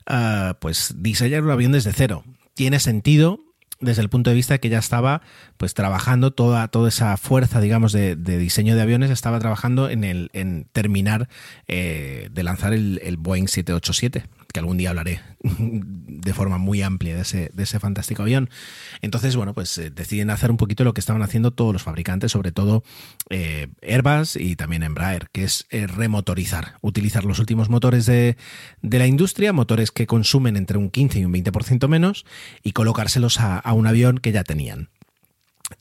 ah, pues diseñar un avión desde cero. Tiene sentido desde el punto de vista de que ya estaba pues trabajando toda, toda esa fuerza, digamos, de, diseño de aviones, estaba trabajando en, el, en terminar eh, de lanzar el, el, Boeing 787, que algún día hablaré de forma muy amplia de ese, de ese fantástico avión. Entonces, bueno, pues eh, deciden hacer un poquito lo que estaban haciendo todos los fabricantes, sobre todo eh, Airbus y también Embraer, que es eh, remotorizar, utilizar los últimos motores de, de, la industria, motores que consumen entre un 15 y un 20% menos, y colocárselos a, a un avión que ya tenían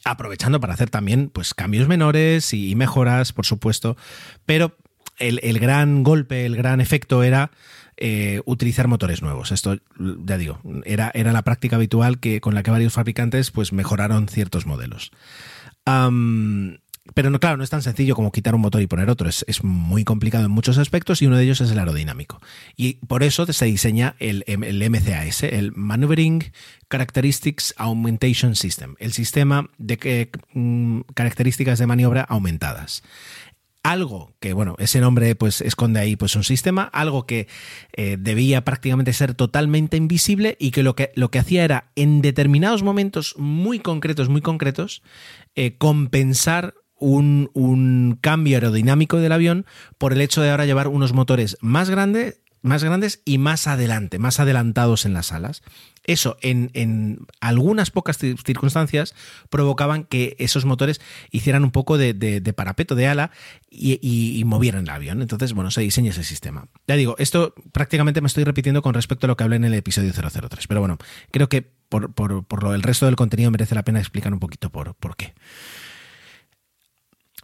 aprovechando para hacer también pues cambios menores y mejoras, por supuesto, pero el, el gran golpe, el gran efecto era eh, utilizar motores nuevos. Esto, ya digo, era, era la práctica habitual que, con la que varios fabricantes pues, mejoraron ciertos modelos. pero no, claro, no es tan sencillo como quitar un motor y poner otro. Es, es, muy complicado en muchos aspectos y uno de ellos es el aerodinámico. Y por eso se diseña el, el MCAS, el Maneuvering Characteristics Augmentation System, el sistema de mm, características de maniobra aumentadas algo que, bueno, ese nombre pues esconde ahí pues un sistema, algo que eh, debía prácticamente ser totalmente invisible y que lo que, lo que hacía era en determinados momentos muy concretos, muy concretos, eh, compensar un, un, cambio aerodinámico del avión por el hecho de ahora llevar unos motores más grandes más grandes y más adelante, más adelantados en las alas. Eso, en, algunas pocas circunstancias, provocaban que esos motores hicieran un poco de, parapeto de ala y, movieran el avión. Entonces, bueno, se diseña ese sistema. Ya digo, esto prácticamente me estoy repitiendo con respecto a lo que hablé en el episodio 003. Pero bueno, creo que por, por, lo el resto del contenido merece la pena explicar un poquito por, por qué.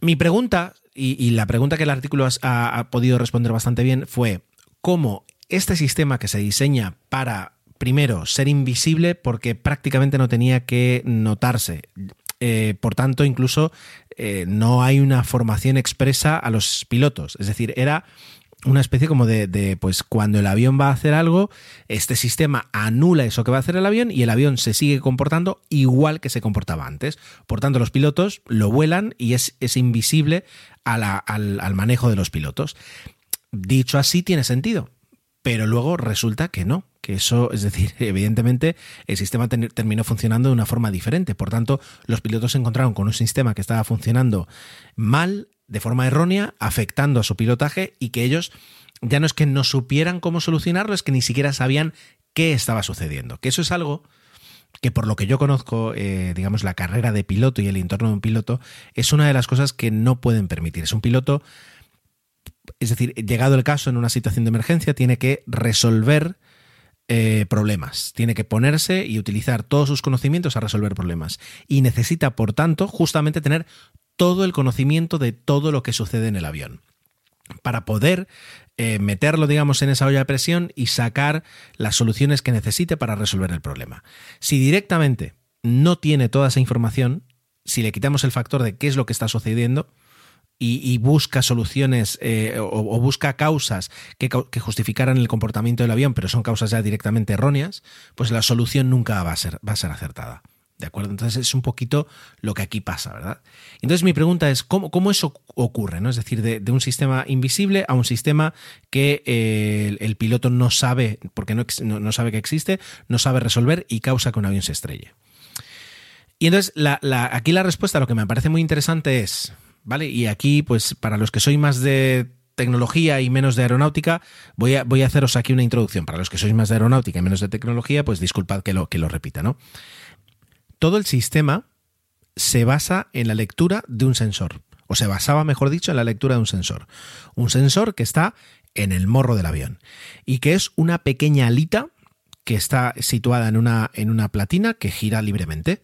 Mi pregunta y, la pregunta que el artículo ha, podido responder bastante bien fue cómo este sistema que se diseña para, primero, ser invisible porque prácticamente no tenía que notarse. Eh, por tanto, incluso eh, no hay una formación expresa a los pilotos. Es decir, era una especie como de, pues cuando el avión va a hacer algo, este sistema anula eso que va a hacer el avión y el avión se sigue comportando igual que se comportaba antes. Por tanto, los pilotos lo vuelan y es, invisible al, al, manejo de los pilotos. Dicho así, tiene sentido. Pero luego resulta que no, que eso, es decir, evidentemente el sistema terminó funcionando de una forma diferente. Por tanto, los pilotos se encontraron con un sistema que estaba funcionando mal, de forma errónea, afectando a su pilotaje y que ellos ya no es que no supieran cómo solucionarlo, es que ni siquiera sabían qué estaba sucediendo. Que eso es algo que por lo que yo conozco, eh, digamos, la carrera de piloto y el entorno de un piloto, es una de las cosas que no pueden permitir. Es un piloto, es decir, llegado el caso en una situación de emergencia, tiene que resolver eh, problemas. Tiene que ponerse y utilizar todos sus conocimientos a resolver problemas. Y necesita, por tanto, justamente tener todo el conocimiento de todo lo que sucede en el avión para poder eh, meterlo, digamos, en esa olla de presión y sacar las soluciones que necesite para resolver el problema. Si directamente no tiene toda esa información, si le quitamos el factor de qué es lo que está sucediendo, y, busca soluciones eh, o, busca causas que, justificaran el comportamiento del avión, pero son causas ya directamente erróneas, pues la solución nunca va a ser, va a ser acertada. ¿De acuerdo? Entonces es un poquito lo que aquí pasa, ¿verdad? Entonces mi pregunta es, ¿cómo, cómo eso ocurre? ¿no? Es decir, de, un sistema invisible a un sistema que eh, el, piloto no sabe, porque no, no, sabe que existe, no sabe resolver y causa que un avión se estrelle. Y entonces aquí la respuesta, lo que me parece muy interesante es, ¿vale? Y aquí, pues para los que sois más de tecnología y menos de aeronáutica, voy a, voy a haceros aquí una introducción. Para los que sois más de aeronáutica y menos de tecnología, pues disculpad que lo, que lo repita, ¿no? todo el sistema se basa en la lectura de un sensor, o se basaba, mejor dicho, en la lectura de un sensor. Un sensor que está en el morro del avión y que es una pequeña alita que está situada en una, en una platina que gira libremente.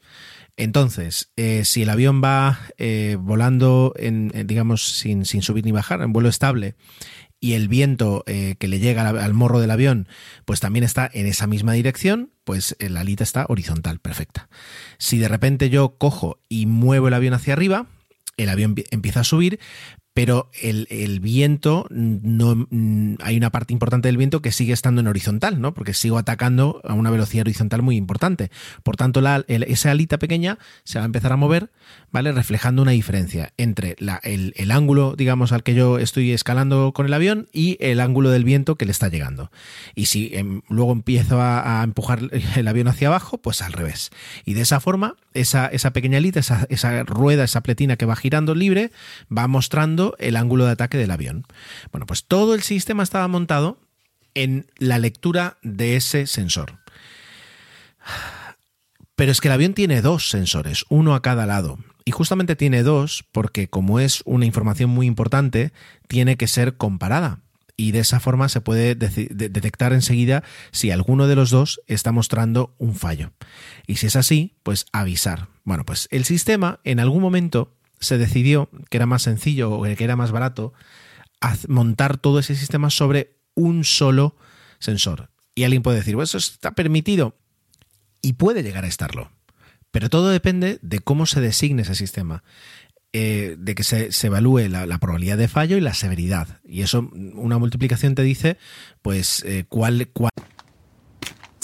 Entonces, eh, si el avión va eh, volando, en, digamos, sin, subir ni bajar, en vuelo estable, y el viento eh, que le llega al, morro del avión, pues también está en esa misma dirección, pues la alita está horizontal, perfecta. Si de repente yo cojo y muevo el avión hacia arriba, el avión empieza a subir, pero el, viento no hay una parte importante del viento que sigue estando en horizontal, ¿no? Porque sigo atacando a una velocidad horizontal muy importante. Por tanto, la, esa alita pequeña se va a empezar a mover, ¿vale? Reflejando una diferencia entre el, ángulo, digamos, al que yo estoy escalando con el avión y el ángulo del viento que le está llegando. Y si em, luego empiezo a, empujar el avión hacia abajo, pues al revés. Y de esa forma, esa, esa pequeña alita, esa, esa rueda, esa pletina que va girando libre, va mostrando el ángulo de ataque del avión. Bueno, pues todo el sistema estaba montado en la lectura de ese sensor. Pero es que el avión tiene dos sensores, uno a cada lado. Y justamente tiene dos porque como es una información muy importante, tiene que ser comparada. Y de esa forma se puede detectar enseguida si alguno de los dos está mostrando un fallo. Y si es así, pues avisar. Bueno, pues el sistema en algún momento se decidió que era más sencillo o que era más barato montar todo ese sistema sobre un solo sensor. Y alguien puede decir, pues eso está permitido. Y puede llegar a estarlo. Pero todo depende de cómo se designe ese sistema. Eh, de que se, evalúe la, probabilidad de fallo y la severidad. Y eso, una multiplicación te dice, pues, eh, cuál, cuál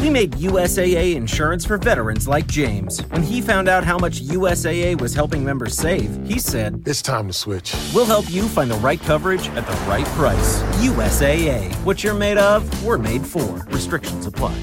We made USAA insurance for veterans like James. When he found out how much USAA was helping members save, he said, It's time to switch. We'll help you find the right coverage at the right price. USAA. What you're made of, we're made for. Restrictions apply.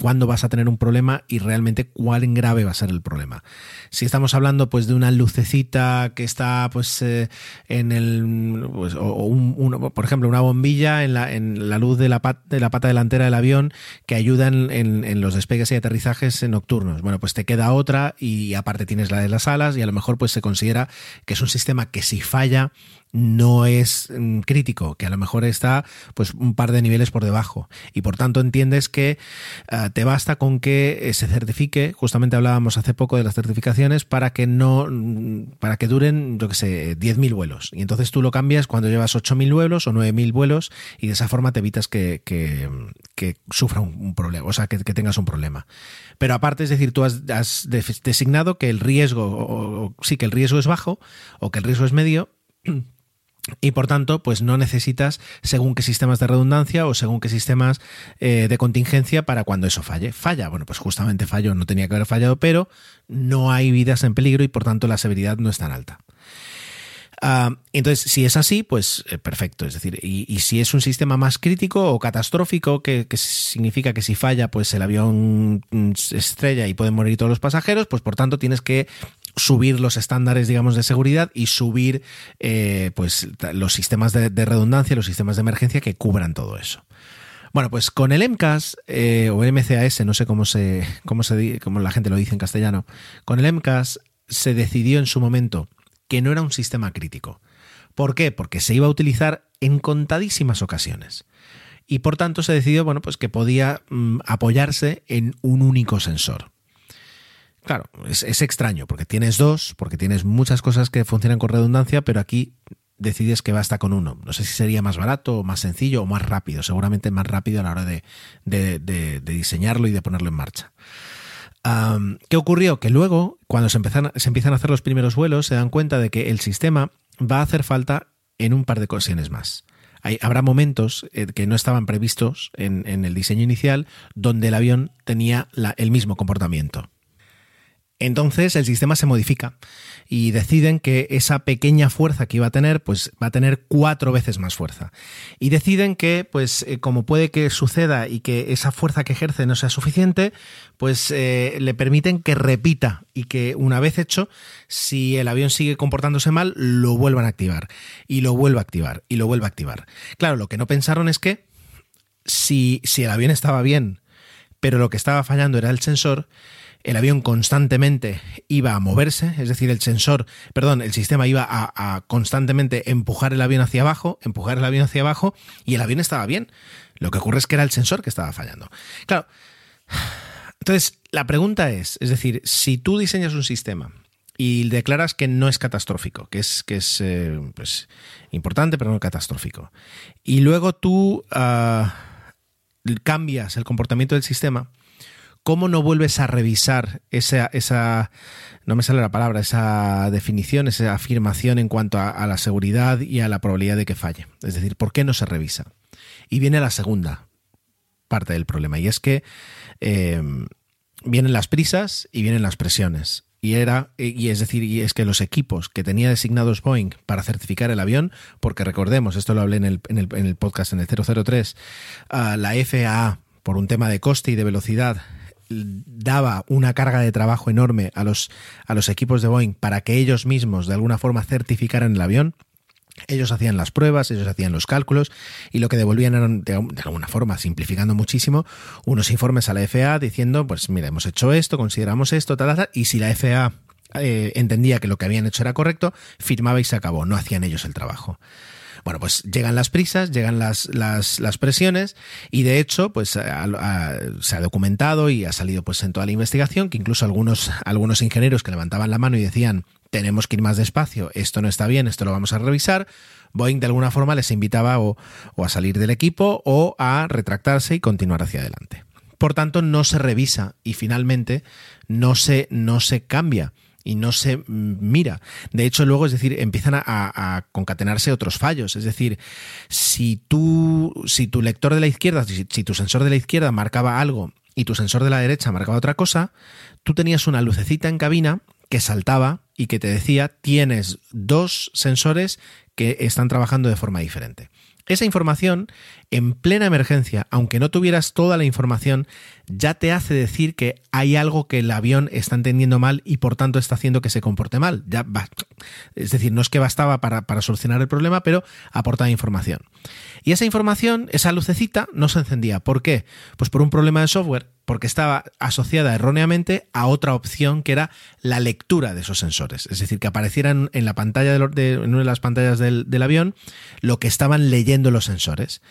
cuándo vas a tener un problema y realmente cuál grave va a ser el problema. Si estamos hablando pues de una lucecita que está pues eh, en el pues, o un, por ejemplo una bombilla en la, en la luz de la, de la pata delantera del avión que ayuda en, en, los despegues y aterrizajes nocturnos. Bueno, pues te queda otra y aparte tienes la de las alas y a lo mejor pues se considera que es un sistema que si falla no es mm, crítico, que a lo mejor está pues un par de niveles por debajo y por tanto entiendes que eh, te basta con que se certifique, justamente hablábamos hace poco de las certificaciones para que no mm, para que duren, yo que sé, 10.000 vuelos y entonces tú lo cambias cuando llevas 8.000 vuelos o 9.000 vuelos y de esa forma te evitas que, que, sufra un, problema, o sea, que, tengas un problema. Pero aparte, es decir, tú has, designado que el riesgo, o, sí, que el riesgo es bajo o que el riesgo es medio y por tanto, pues no necesitas según qué sistemas de redundancia o según qué sistemas eh, de contingencia para cuando eso falle. Falla, bueno, pues justamente falló, no tenía que haber fallado, pero no hay vidas en peligro y por tanto la severidad no es tan alta. Ah, entonces, si es así, pues eh, perfecto. Es decir, y, si es un sistema más crítico o catastrófico, que, significa que si falla, pues el avión mm, estrella y pueden morir todos los pasajeros, pues por tanto tienes que subir los estándares, digamos, de seguridad y subir eh, pues, los sistemas de, redundancia, los sistemas de emergencia que cubran todo eso. Bueno, pues con el MCAS eh, o MCAS, no sé cómo se, cómo se cómo la gente lo dice en castellano, con el MCAS se decidió en su momento que no era un sistema crítico. ¿Por qué? Porque se iba a utilizar en contadísimas ocasiones. Y por tanto se decidió, bueno, pues que podía mm, apoyarse en un único sensor. Claro, es, extraño, porque tienes dos, porque tienes muchas cosas que funcionan con redundancia, pero aquí decides que basta con uno. No sé si sería más barato, o más sencillo o más rápido. Seguramente más rápido a la hora de, diseñarlo y de ponerlo en marcha. ¿Qué ocurrió? Que luego, cuando se, se empiezan a hacer los primeros vuelos, se dan cuenta de que el sistema va a hacer falta en un par de ocasiones más. Habrá momentos eh, que no estaban previstos en, el diseño inicial donde el avión tenía el mismo comportamiento. Entonces el sistema se modifica y deciden que esa pequeña fuerza que iba a tener, pues va a tener cuatro veces más fuerza. Y deciden que, pues eh, como puede que suceda y que esa fuerza que ejerce no sea suficiente, pues eh, le permiten que repita y que una vez hecho, si el avión sigue comportándose mal, lo vuelvan a activar y lo vuelva a activar y lo vuelva a activar. Claro, lo que no pensaron es que si, si el avión estaba bien, pero lo que estaba fallando era el sensor, el avión constantemente iba a moverse, es decir, el sensor, perdón, el sistema iba a, constantemente empujar el avión hacia abajo, empujar el avión hacia abajo, y el avión estaba bien. Lo que ocurre es que era el sensor que estaba fallando. Claro. Entonces, la pregunta es, es decir, si tú diseñas un sistema y declaras que no es catastrófico, que es, que es eh, pues, importante pero no catastrófico, y luego tú ah, cambias el comportamiento del sistema, ¿cómo no vuelves a revisar esa, esa, no me sale la palabra, esa definición, esa afirmación en cuanto a, la seguridad y a la probabilidad de que falle? Es decir, ¿por qué no se revisa? Y viene la segunda parte del problema, y es que em, vienen las prisas y vienen las presiones. Y era, y es decir, y es que los equipos que tenía designados Boeing para certificar el avión, porque recordemos, esto lo hablé en el, en el, podcast en el 003, ah, la FAA, por un tema de coste y de velocidad, daba una carga de trabajo enorme a los, a los equipos de Boeing para que ellos mismos de alguna forma certificaran el avión. Ellos hacían las pruebas, ellos hacían los cálculos y lo que devolvían eran, de, alguna forma, simplificando muchísimo, unos informes a la FAA diciendo, pues mira, hemos hecho esto, consideramos esto, tal, tal, y si la FAA eh, entendía que lo que habían hecho era correcto, firmaba y se acabó, no hacían ellos el trabajo. Bueno, pues llegan las prisas, llegan las, las, las presiones y de hecho, pues se ha documentado y ha salido pues en toda la investigación que incluso algunos, algunos ingenieros que levantaban la mano y decían tenemos que ir más despacio, esto no está bien, esto lo vamos a revisar, Boeing de alguna forma les invitaba o, o a salir del equipo o a retractarse y continuar hacia adelante. Por tanto, no se revisa y finalmente no se, no se cambia y no se mira. De hecho, luego, es decir, empiezan a, concatenarse otros fallos. Es decir, si tú, si tu lector de la izquierda, si, tu sensor de la izquierda marcaba algo y tu sensor de la derecha marcaba otra cosa, tú tenías una lucecita en cabina que saltaba y que te decía tienes dos sensores que están trabajando de forma diferente. Esa información, en plena emergencia, aunque no tuvieras toda la información, ya te hace decir que hay algo que el avión está entendiendo mal y por tanto está haciendo que se comporte mal. Ya Es decir, no es que bastaba para, para solucionar el problema, pero aportaba información. Y esa información, esa lucecita, no se encendía. ¿Por qué? Pues por un problema de software porque estaba asociada erróneamente a otra opción que era la lectura de esos sensores. Es decir, que aparecieran en la pantalla de, en una de las pantallas del, avión lo que estaban leyendo los sensores.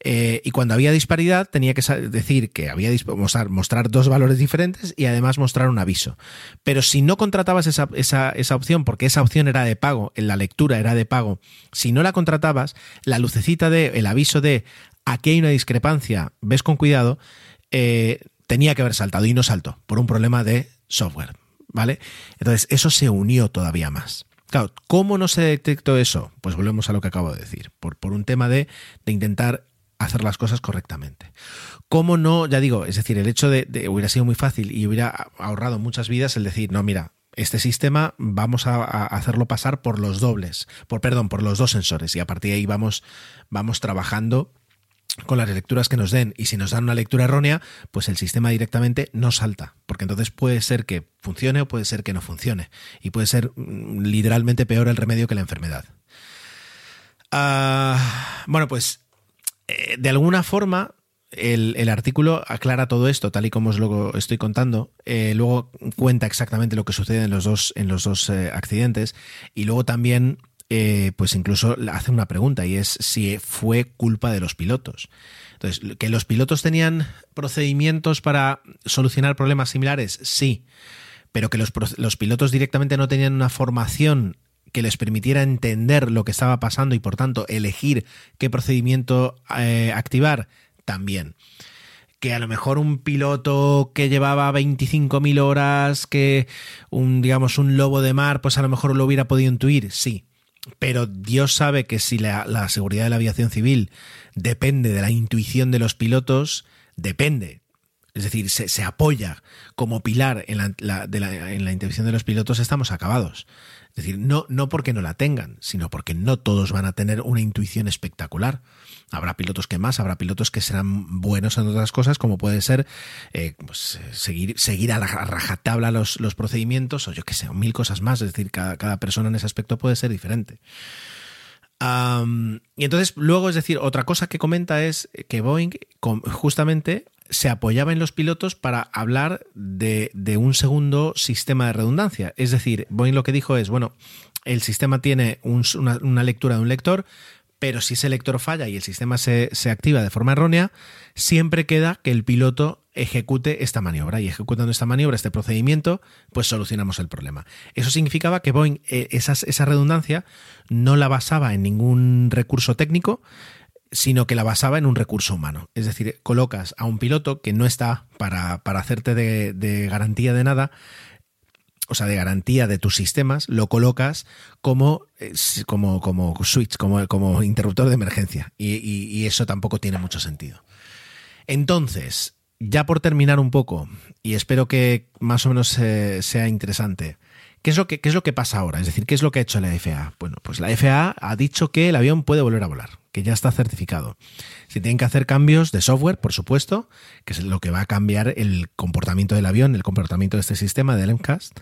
Eh, y cuando había disparidad tenía que decir que había mostrar, mostrar, dos valores diferentes y además mostrar un aviso. Pero si no contratabas esa, esa, esa opción, porque esa opción era de pago, en la lectura era de pago, si no la contratabas, la lucecita de el aviso de aquí hay una discrepancia, ves con cuidado, eh, tenía que haber saltado y no saltó por un problema de software, ¿vale? Entonces, eso se unió todavía más. Claro, ¿cómo no se detectó eso? Pues volvemos a lo que acabo de decir, por, por un tema de, intentar hacer las cosas correctamente. ¿Cómo no? Ya digo, es decir, el hecho de, de, hubiera sido muy fácil y hubiera ahorrado muchas vidas el decir, no, mira, este sistema vamos a, hacerlo pasar por los dobles, por perdón, por los dos sensores y a partir de ahí vamos, vamos trabajando con las lecturas que nos den y si nos dan una lectura errónea, pues el sistema directamente no salta, porque entonces puede ser que funcione o puede ser que no funcione y puede ser mm, literalmente peor el remedio que la enfermedad. Ah, bueno, pues eh, de alguna forma el, artículo aclara todo esto, tal y como os lo estoy contando. Eh, luego cuenta exactamente lo que sucede en los dos, en los dos eh, accidentes y luego también pues incluso hace una pregunta y es si fue culpa de los pilotos. Entonces, ¿que los pilotos tenían procedimientos para solucionar problemas similares? Sí, pero que los, pilotos directamente no tenían una formación que les permitiera entender lo que estaba pasando y por tanto elegir qué procedimiento eh, activar, también que a lo mejor un piloto que llevaba 25.000 horas, que un digamos un lobo de mar, pues a lo mejor lo hubiera podido intuir, sí. Pero Dios sabe que si la, seguridad de la aviación civil depende de la intuición de los pilotos, depende. Es decir, se, apoya como pilar en la, la intervención de los pilotos, estamos acabados. Es decir, no, no porque no la tengan, sino porque no todos van a tener una intuición espectacular. Habrá pilotos que más, habrá pilotos que serán buenos en otras cosas, como puede ser eh, pues, seguir, seguir a la rajatabla los, los procedimientos, o yo qué sé, mil cosas más. Es decir, cada, cada persona en ese aspecto puede ser diferente. y entonces, luego, es decir, otra cosa que comenta es que Boeing justamente se apoyaba en los pilotos para hablar de, un segundo sistema de redundancia. Es decir, Boeing lo que dijo es, bueno, el sistema tiene una, lectura de un lector, pero si ese lector falla y el sistema se, se, activa de forma errónea, siempre queda que el piloto ejecute esta maniobra y ejecutando esta maniobra, este procedimiento, pues solucionamos el problema. Eso significaba que Boeing eh, esa redundancia no la basaba en ningún recurso técnico, sino que la basaba en un recurso humano. Es decir, colocas a un piloto que no está para, hacerte de, garantía de nada, o sea, de garantía de tus sistemas, lo colocas como, como, como switch, como, como interruptor de emergencia. Y, eso tampoco tiene mucho sentido. Entonces, ya por terminar un poco, y espero que más o menos eh, sea interesante, ¿Qué es, lo que, ¿Qué es lo que pasa ahora? Es decir, ¿qué es lo que ha hecho la FAA? Bueno, pues la FAA ha dicho que el avión puede volver a volar que ya está certificado. Se tienen que hacer cambios de software, por supuesto, que es lo que va a cambiar el comportamiento del avión, el comportamiento de este sistema del MCAST.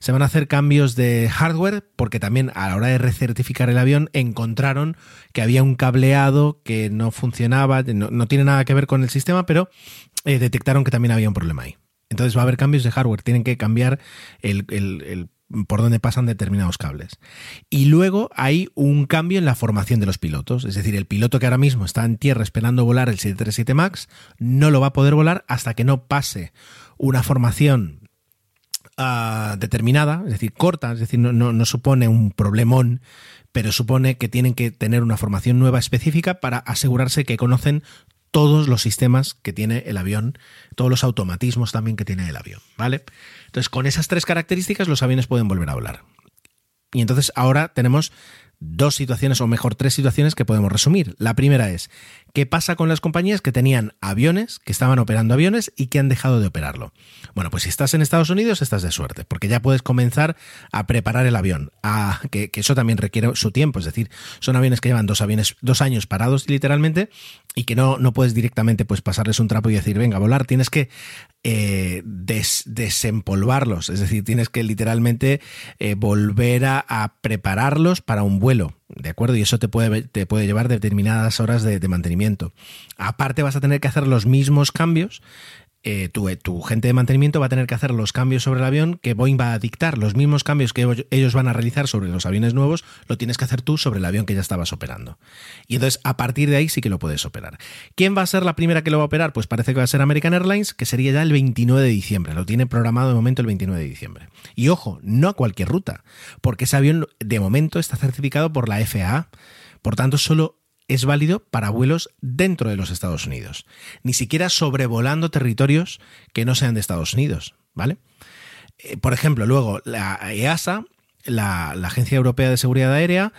Se van a hacer cambios de hardware, porque también a la hora de recertificar el avión encontraron que había un cableado que no funcionaba, no, tiene nada que ver con el sistema, pero eh, detectaron que también había un problema ahí. Entonces va a haber cambios de hardware, tienen que cambiar el, el por donde pasan determinados cables. Y luego hay un cambio en la formación de los pilotos, es decir, el piloto que ahora mismo está en tierra esperando volar el 737 MAX no lo va a poder volar hasta que no pase una formación ah, determinada, es decir, corta, es decir, no, no supone un problemón, pero supone que tienen que tener una formación nueva específica para asegurarse que conocen todos los sistemas que tiene el avión, todos los automatismos también que tiene el avión, ¿vale? Entonces, con esas tres características los aviones pueden volver a volar. Y entonces ahora tenemos dos situaciones, o mejor, tres situaciones que podemos resumir. La primera es ¿Qué pasa con las compañías que tenían aviones, que estaban operando aviones y que han dejado de operarlo? Bueno, pues si estás en Estados Unidos estás de suerte, porque ya puedes comenzar a preparar el avión, a, que, eso también requiere su tiempo, es decir, son aviones que llevan dos aviones, dos años parados literalmente y que no, no puedes directamente pues pasarles un trapo y decir, venga, a volar, tienes que eh, desempolvarlos, es decir, tienes que literalmente eh, volver a, prepararlos para un vuelo, ¿de acuerdo? Y eso te puede, te puede llevar determinadas horas de mantenimiento. Aparte vas a tener que hacer los mismos cambios eh, tu, gente de mantenimiento va a tener que hacer los cambios sobre el avión que Boeing va a dictar. Los mismos cambios que ellos van a realizar sobre los aviones nuevos, lo tienes que hacer tú sobre el avión que ya estabas operando. Y entonces, a partir de ahí sí que lo puedes operar. ¿Quién va a ser la primera que lo va a operar? Pues parece que va a ser American Airlines, que sería ya el 29 de diciembre. Lo tiene programado de momento el 29 de diciembre. Y ojo, no a cualquier ruta, porque ese avión de momento está certificado por la FAA. Por tanto, solo es válido para vuelos dentro de los Estados Unidos, ni siquiera sobrevolando territorios que no sean de Estados Unidos, ¿vale? Eh, por ejemplo, luego la EASA, la, Agencia Europea de Seguridad Aérea,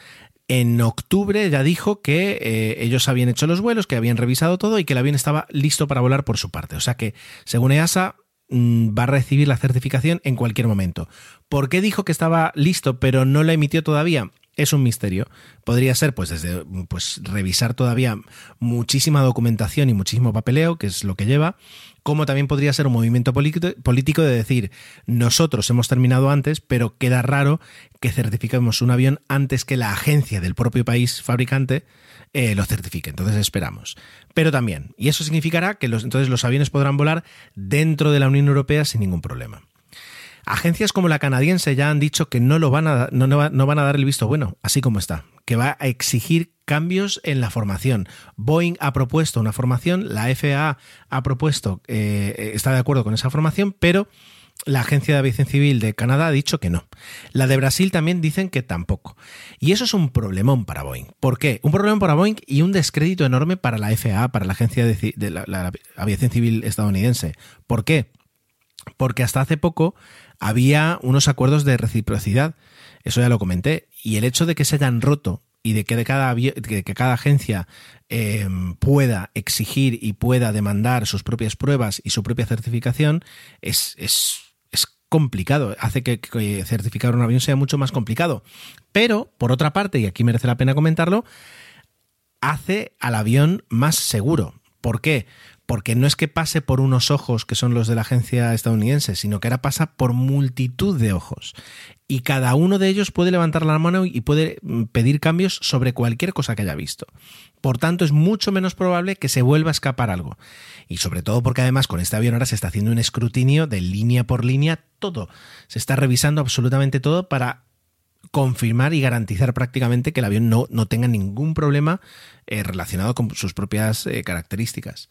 en octubre ya dijo que eh, ellos habían hecho los vuelos, que habían revisado todo y que el avión estaba listo para volar por su parte. O sea que, según EASA, mm, va a recibir la certificación en cualquier momento. ¿Por qué dijo que estaba listo pero no la emitió todavía? Es un misterio. Podría ser, pues, desde pues, revisar todavía muchísima documentación y muchísimo papeleo, que es lo que lleva, como también podría ser un movimiento político de decir, nosotros hemos terminado antes, pero queda raro que certifiquemos un avión antes que la agencia del propio país fabricante eh, lo certifique. Entonces esperamos. Pero también, y eso significará que los, entonces los aviones podrán volar dentro de la Unión Europea sin ningún problema. Agencias como la canadiense ya han dicho que no, lo van a, no, no van a dar el visto bueno, así como está, que va a exigir cambios en la formación. Boeing ha propuesto una formación, la FAA ha propuesto, eh, está de acuerdo con esa formación, pero la Agencia de Aviación Civil de Canadá ha dicho que no. La de Brasil también dicen que tampoco. Y eso es un problemón para Boeing. ¿Por qué? Un problema para Boeing y un descrédito enorme para la FAA, para la Agencia de, la Aviación Civil estadounidense. ¿Por qué? Porque hasta hace poco había unos acuerdos de reciprocidad, eso ya lo comenté, y el hecho de que se hayan roto y de que, cada, que cada agencia em, pueda exigir y pueda demandar sus propias pruebas y su propia certificación es, es, complicado, hace que, que, certificar un avión sea mucho más complicado. Pero, por otra parte, y aquí merece la pena comentarlo, hace al avión más seguro. ¿Por qué? Porque no es que pase por unos ojos que son los de la agencia estadounidense, sino que ahora pasa por multitud de ojos. Y cada uno de ellos puede levantar la mano y puede mm, pedir cambios sobre cualquier cosa que haya visto. Por tanto, es mucho menos probable que se vuelva a escapar algo. Y sobre todo porque además con este avión ahora se está haciendo un escrutinio de línea por línea todo. Se está revisando absolutamente todo para confirmar y garantizar prácticamente que el avión no, no tenga ningún problema eh, relacionado con sus propias eh, características.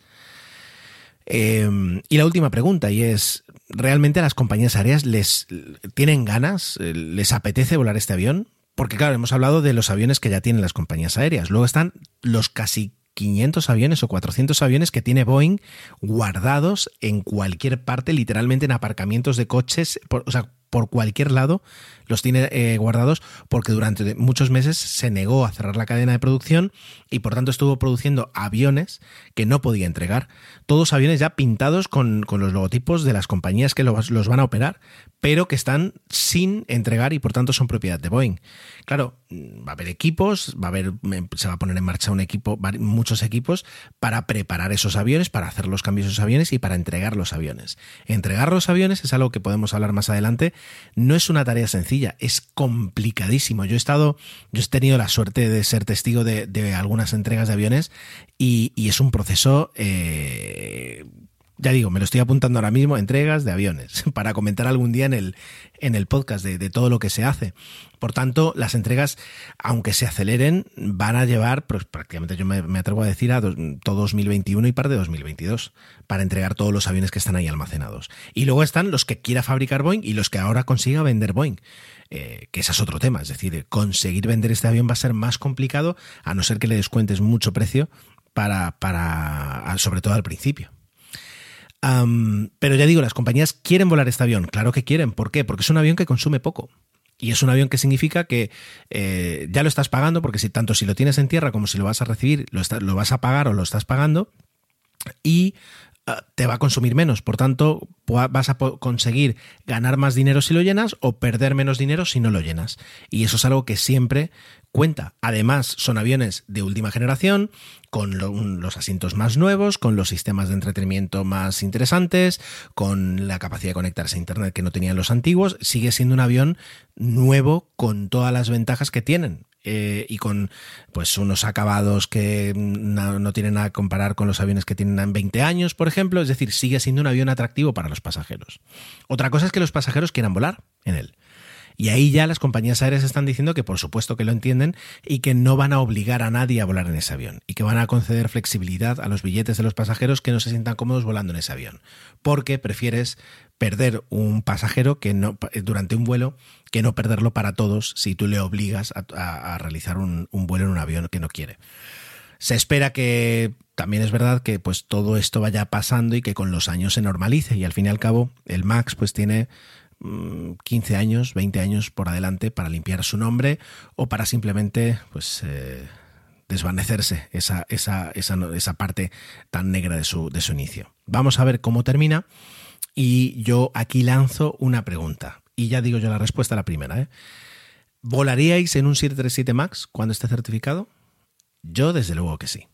Em, y la última pregunta, y es, ¿realmente a las compañías aéreas les tienen ganas, les apetece volar este avión? Porque claro, hemos hablado de los aviones que ya tienen las compañías aéreas. Luego están los casi 500 aviones o 400 aviones que tiene Boeing guardados en cualquier parte, literalmente en aparcamientos de coches, o sea, por cualquier lado los tiene eh, guardados porque durante muchos meses se negó a cerrar la cadena de producción y por tanto estuvo produciendo aviones que no podía entregar. Todos aviones ya pintados con, los logotipos de las compañías que los, los, van a operar, pero que están sin entregar y por tanto son propiedad de Boeing. Claro, va a haber equipos, va a haber, se va a poner en marcha un equipo, muchos equipos para preparar esos aviones, para hacer los cambios de esos aviones y para entregar los aviones. Entregar los aviones es algo que podemos hablar más adelante. No es una tarea sencilla, es complicadísimo. Yo he estado, yo he tenido la suerte de ser testigo de, algunas entregas de aviones y, es un proceso eh, ya digo, me lo estoy apuntando ahora mismo, entregas de aviones, para comentar algún día en el, en el podcast de, todo lo que se hace. Por tanto, las entregas, aunque se aceleren, van a llevar, pues prácticamente yo me, atrevo a decir, a todo 2021 y parte de 2022, para entregar todos los aviones que están ahí almacenados. Y luego están los que quiera fabricar Boeing y los que ahora consiga vender Boeing. Eh, que ese es otro tema, es decir, conseguir vender este avión va a ser más complicado a no ser que le descuentes mucho precio para, para sobre todo al principio pero ya digo, las compañías quieren volar este avión, claro que quieren. ¿Por qué? Porque es un avión que consume poco. Y es un avión que significa que eh, ya lo estás pagando, porque si tanto si lo tienes en tierra como si lo vas a recibir, lo, lo vas a pagar o lo estás pagando. Y ah, te va a consumir menos. Por tanto, vas a conseguir ganar más dinero si lo llenas o perder menos dinero si no lo llenas. Y eso es algo que siempre cuenta. Además, son aviones de última generación, con los asientos más nuevos, con los sistemas de entretenimiento más interesantes, con la capacidad de conectarse a Internet que no tenían los antiguos. Sigue siendo un avión nuevo con todas las ventajas que tienen. Eh, y con pues unos acabados que no, tienen nada que comparar con los aviones que tienen en 20 años, por ejemplo. Es decir, sigue siendo un avión atractivo para los pasajeros. Otra cosa es que los pasajeros quieran volar en él. Y ahí ya las compañías aéreas están diciendo que por supuesto que lo entienden y que no van a obligar a nadie a volar en ese avión y que van a conceder flexibilidad a los billetes de los pasajeros que no se sientan cómodos volando en ese avión. Porque prefieres perder un pasajero que durante un vuelo que no perderlo para todos si tú le obligas a, realizar un, un vuelo en un avión que no quiere. Se espera que también es verdad que pues todo esto vaya pasando y que con los años se normalice y al fin y al cabo el Max pues tiene 15 mm, años, 20 años por adelante para limpiar su nombre o para simplemente pues eh, desvanecerse esa, esa, esa, esa, parte tan negra de su, de su inicio. Vamos a ver cómo termina y yo aquí lanzo una pregunta y ya digo yo la respuesta a la primera. ¿eh? ¿Volaríais en un 737 MAX cuando esté certificado? Yo desde luego que sí.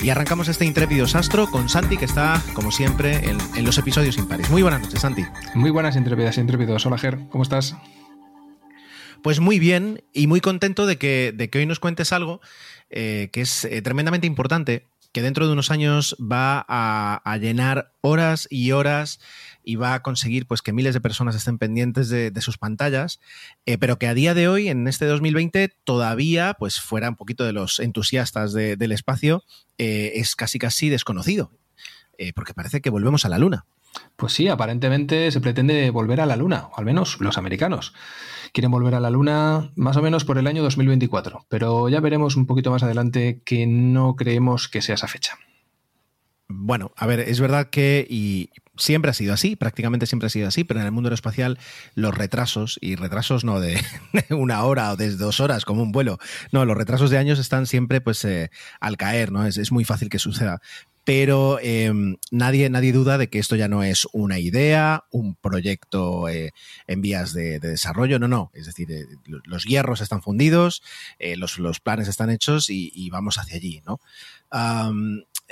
Y arrancamos este intrépido sastro con Santi, que está, como siempre, en, los episodios impares. Muy buenas noches, Santi. Muy buenas, intrépidas y intrépidos. Hola, Ger, ¿cómo estás? Pues muy bien y muy contento de que, de que hoy nos cuentes algo eh, que es eh, tremendamente importante, que dentro de unos años va a llenar horas y horas y va a conseguir pues, que miles de personas estén pendientes de, sus pantallas, eh, pero que a día de hoy, en este 2020, todavía, pues fuera un poquito de los entusiastas del espacio, eh, es casi casi desconocido, eh, porque parece que volvemos a la Luna. Pues sí, aparentemente se pretende volver a la Luna, o al menos los americanos. Quieren volver a la Luna más o menos por el año 2024, pero ya veremos un poquito más adelante que no creemos que sea esa fecha. Bueno, a ver, es verdad que, y siempre ha sido así, prácticamente siempre ha sido así, pero en el mundo aeroespacial los retrasos, y retrasos no de, una hora o de dos horas como un vuelo, no, los retrasos de años están siempre pues eh, al caer, ¿no? Es, muy fácil que suceda. Pero em, nadie, nadie duda de que esto ya no es una idea, un proyecto eh, en vías de, desarrollo, no, no. Es decir, eh, los hierros están fundidos, los, los, planes están hechos y, vamos hacia allí, ¿no?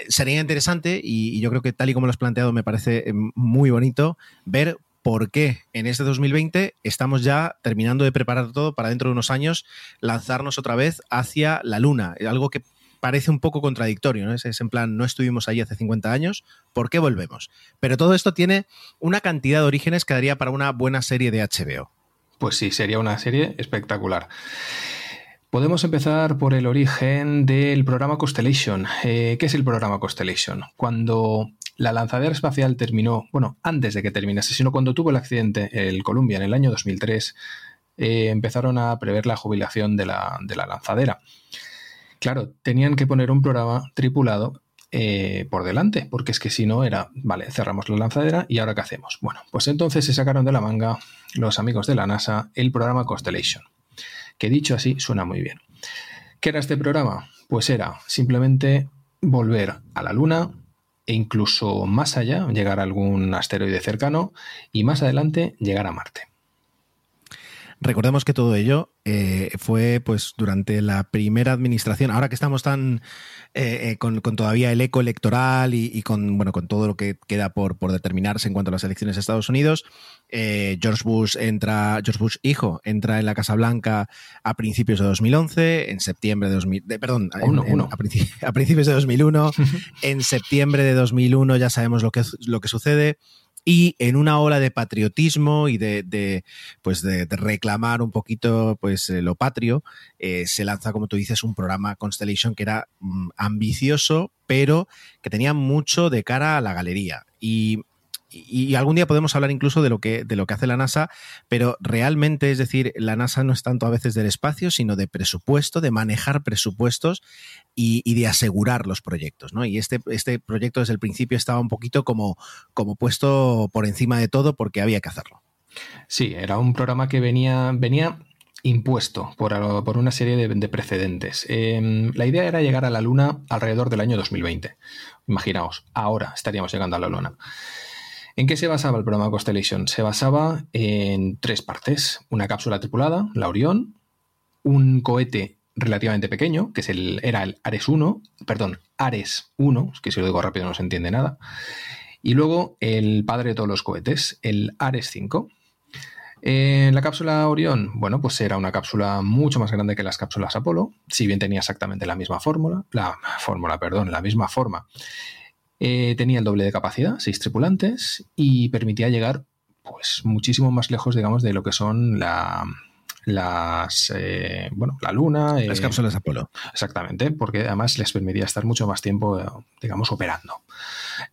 Sería interesante, y, yo creo que tal y como lo has planteado me parece eh, muy bonito, ver por qué en este 2020 estamos ya terminando de preparar todo para dentro de unos años lanzarnos otra vez hacia la Luna. Algo que parece un poco contradictorio, ¿no? Es, en plan, no estuvimos allí hace 50 años, ¿por qué volvemos? Pero todo esto tiene una cantidad de orígenes que daría para una buena serie de HBO. Pues sí, sería una serie espectacular. Podemos empezar por el origen del programa Constellation. Eh, ¿Qué es el programa Constellation? Cuando la lanzadera espacial terminó, bueno, antes de que terminase, sino cuando tuvo el accidente el Columbia en el año 2003, eh, empezaron a prever la jubilación de la, lanzadera. Claro, tenían que poner un programa tripulado eh, por delante, porque es que si no era, vale, cerramos la lanzadera y ahora qué hacemos. Bueno, pues entonces se sacaron de la manga los amigos de la NASA el programa Constellation que dicho así suena muy bien. ¿Qué era este programa? Pues era simplemente volver a la Luna e incluso más allá, llegar a algún asteroide cercano y más adelante llegar a Marte. Recordemos que todo ello eh, fue pues durante la primera administración, ahora que estamos tan eh, eh, con, todavía el eco electoral y, con bueno con todo lo que queda por, por determinarse en cuanto a las elecciones de Estados Unidos, George Bush entra, George Bush hijo entra en la Casa Blanca a principios de 2011, en septiembre de 2000, perdón, a, principios de 2001, en septiembre de 2001 ya sabemos lo que lo que sucede y en una ola de patriotismo y de, pues de, reclamar un poquito pues eh, lo patrio, eh, se lanza, como tú dices, un programa Constellation que era mm, ambicioso, pero que tenía mucho de cara a la galería. Y y, algún día podemos hablar incluso de lo, que, de lo que hace la NASA, pero realmente, es decir, la NASA no es tanto a veces del espacio, sino de presupuesto, de manejar presupuestos y, de asegurar los proyectos. ¿no? Y este, este proyecto desde el principio estaba un poquito como, como puesto por encima de todo porque había que hacerlo. Sí, era un programa que venía, venía impuesto por, una serie de, precedentes. Em, la idea era llegar a la Luna alrededor del año 2020. Imaginaos, ahora estaríamos llegando a la Luna. ¿En qué se basaba el programa Constellation? Se basaba en tres partes. Una cápsula tripulada, la Orión, un cohete relativamente pequeño, que es el, era el Ares 1, perdón, Ares 1, que si lo digo rápido no se entiende nada, y luego el padre de todos los cohetes, el Ares 5. En la cápsula Orión, bueno, pues era una cápsula mucho más grande que las cápsulas Apolo, si bien tenía exactamente la misma fórmula, la fórmula, perdón, la misma forma. Eh, tenía el doble de capacidad, seis tripulantes, y permitía llegar pues muchísimo más lejos, digamos, de lo que son la, las eh, bueno la luna las eh, cápsulas Apolo exactamente porque además les permitía estar mucho más tiempo digamos operando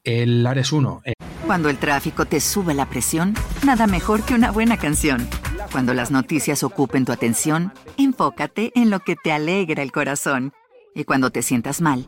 el Ares 1 cuando el tráfico te sube la presión, nada mejor que una buena canción. Cuando las noticias ocupen tu atención, enfócate en lo que te alegra el corazón. Y cuando te sientas mal,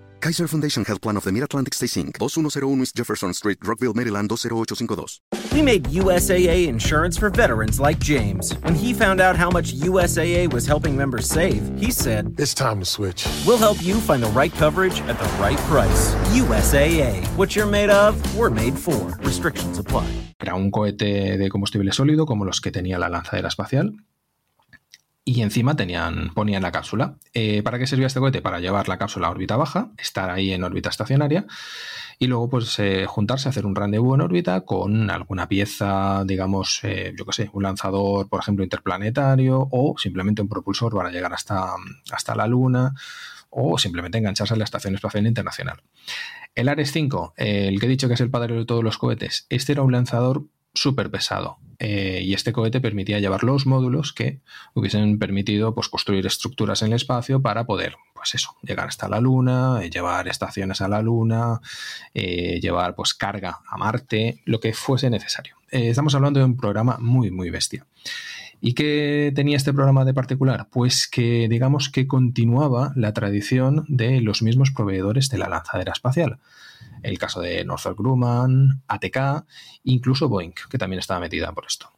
Kaiser Foundation Health Plan of the Mid-Atlantic Stay Inc. 2101 East Jefferson Street, Rockville, Maryland 20852. We made USAA insurance for veterans like James. When he found out how much USAA was helping members save, he said, It's time to switch. We'll help you find the right coverage at the right price. USAA. What you're made of, we're made for. Restrictions apply. Era un cohete de combustible sólido como los que tenía la lanzadera espacial y encima tenían, ponían la cápsula. Eh, ¿Para qué servía este cohete? Para llevar la cápsula a órbita baja, estar ahí en órbita estacionaria y luego pues eh, juntarse, hacer un rendezvous en órbita con alguna pieza, digamos, eh, yo qué sé, un lanzador, por ejemplo, interplanetario o simplemente un propulsor para llegar hasta, hasta la Luna o simplemente engancharse a la Estación Espacial Internacional. El Ares 5, el que he dicho que es el padre de todos los cohetes, este era un lanzador súper pesado. Eh, y este cohete permitía llevar los módulos que hubiesen permitido pues, construir estructuras en el espacio para poder, pues eso, llegar hasta la Luna, eh, llevar estaciones a la Luna, eh, llevar pues carga a Marte, lo que fuese necesario. estamos hablando de un programa muy, muy bestia. ¿Y qué tenía este programa de particular? Pues que digamos que continuaba la tradición de los mismos proveedores de la lanzadera espacial el caso de Northrop Grumman, ATK, incluso Boeing, que también estaba metida por esto.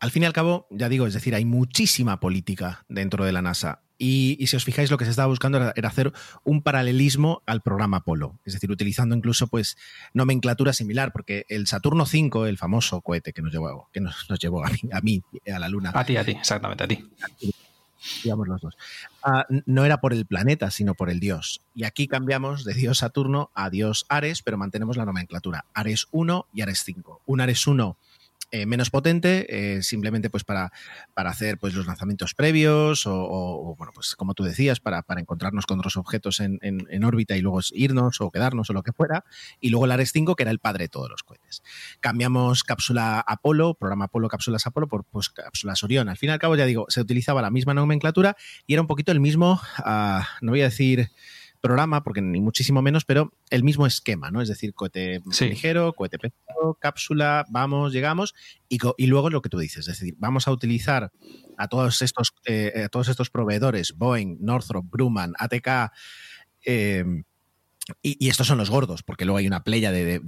Al fin y al cabo, ya digo, es decir, hay muchísima política dentro de la NASA. Y, si os fijáis, lo que se estaba buscando era, hacer un paralelismo al programa Apolo, es decir, utilizando incluso pues nomenclatura similar, porque el Saturno V, el famoso cohete que nos llevó, que nos, llevó a, mí, a mí, a la Luna. A ti, a ti, exactamente, a ti digamos los dos. Ah, no era por el planeta, sino por el dios. Y aquí cambiamos de dios Saturno a dios Ares, pero mantenemos la nomenclatura. Ares 1 y Ares 5. Un Ares 1 eh, menos potente, eh, simplemente pues para, para, hacer pues los lanzamientos previos o, bueno, pues como tú decías, para, para encontrarnos con otros objetos en, en, órbita y luego irnos o quedarnos o lo que fuera. Y luego el Ares 5, que era el padre de todos los cohetes. Cambiamos cápsula Apolo, programa Apolo, cápsulas Apolo, por pues, cápsulas Orión. Al fin y al cabo, ya digo, se utilizaba la misma nomenclatura y era un poquito el mismo, uh, no voy a decir programa, porque ni muchísimo menos, pero el mismo esquema, ¿no? Es decir, cohete ligero, cohete pesado, cápsula, vamos, llegamos, y, y, luego lo que tú dices, es decir, vamos a utilizar a todos estos, eh, a todos estos proveedores, Boeing, Northrop, Grumman, ATK, eh, y, estos son los gordos, porque luego hay una playa de,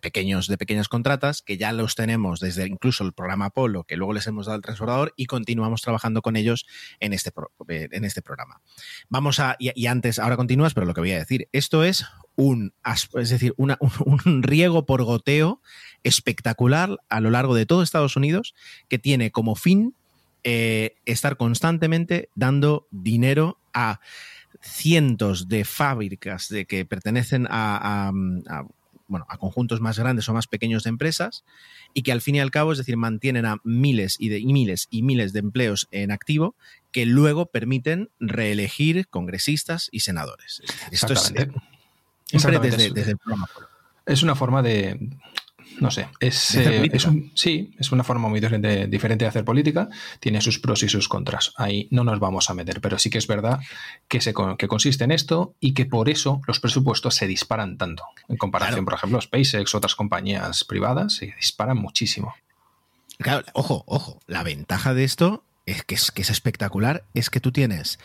pequeños, de pequeñas contratas que ya los tenemos desde incluso el programa Apolo, que luego les hemos dado el transbordador y continuamos trabajando con ellos en este, en este programa. Vamos a, y, antes, ahora continúas, pero lo que voy a decir, esto es un, es decir, un, riego por goteo espectacular a lo largo de todo Estados Unidos que tiene como fin eh, estar constantemente dando dinero a cientos de fábricas de que pertenecen a, bueno, a conjuntos más grandes o más pequeños de empresas y que al fin y al cabo, es decir, mantienen a miles y, de, miles y miles de empleos en activo que luego permiten reelegir congresistas y senadores. Esto es siempre desde, desde, el programa. Es una forma de, no sé, es, eh, sí, es una forma muy diferente, diferente, de hacer política, tiene sus pros y sus contras. Ahí no nos vamos a meter, pero sí que es verdad que, se, que consiste en esto y que por eso los presupuestos se disparan tanto. En comparación, por ejemplo, SpaceX, otras compañías privadas, se disparan muchísimo. Claro, ojo, ojo, la ventaja de esto es que es, que es espectacular, es que tú tienes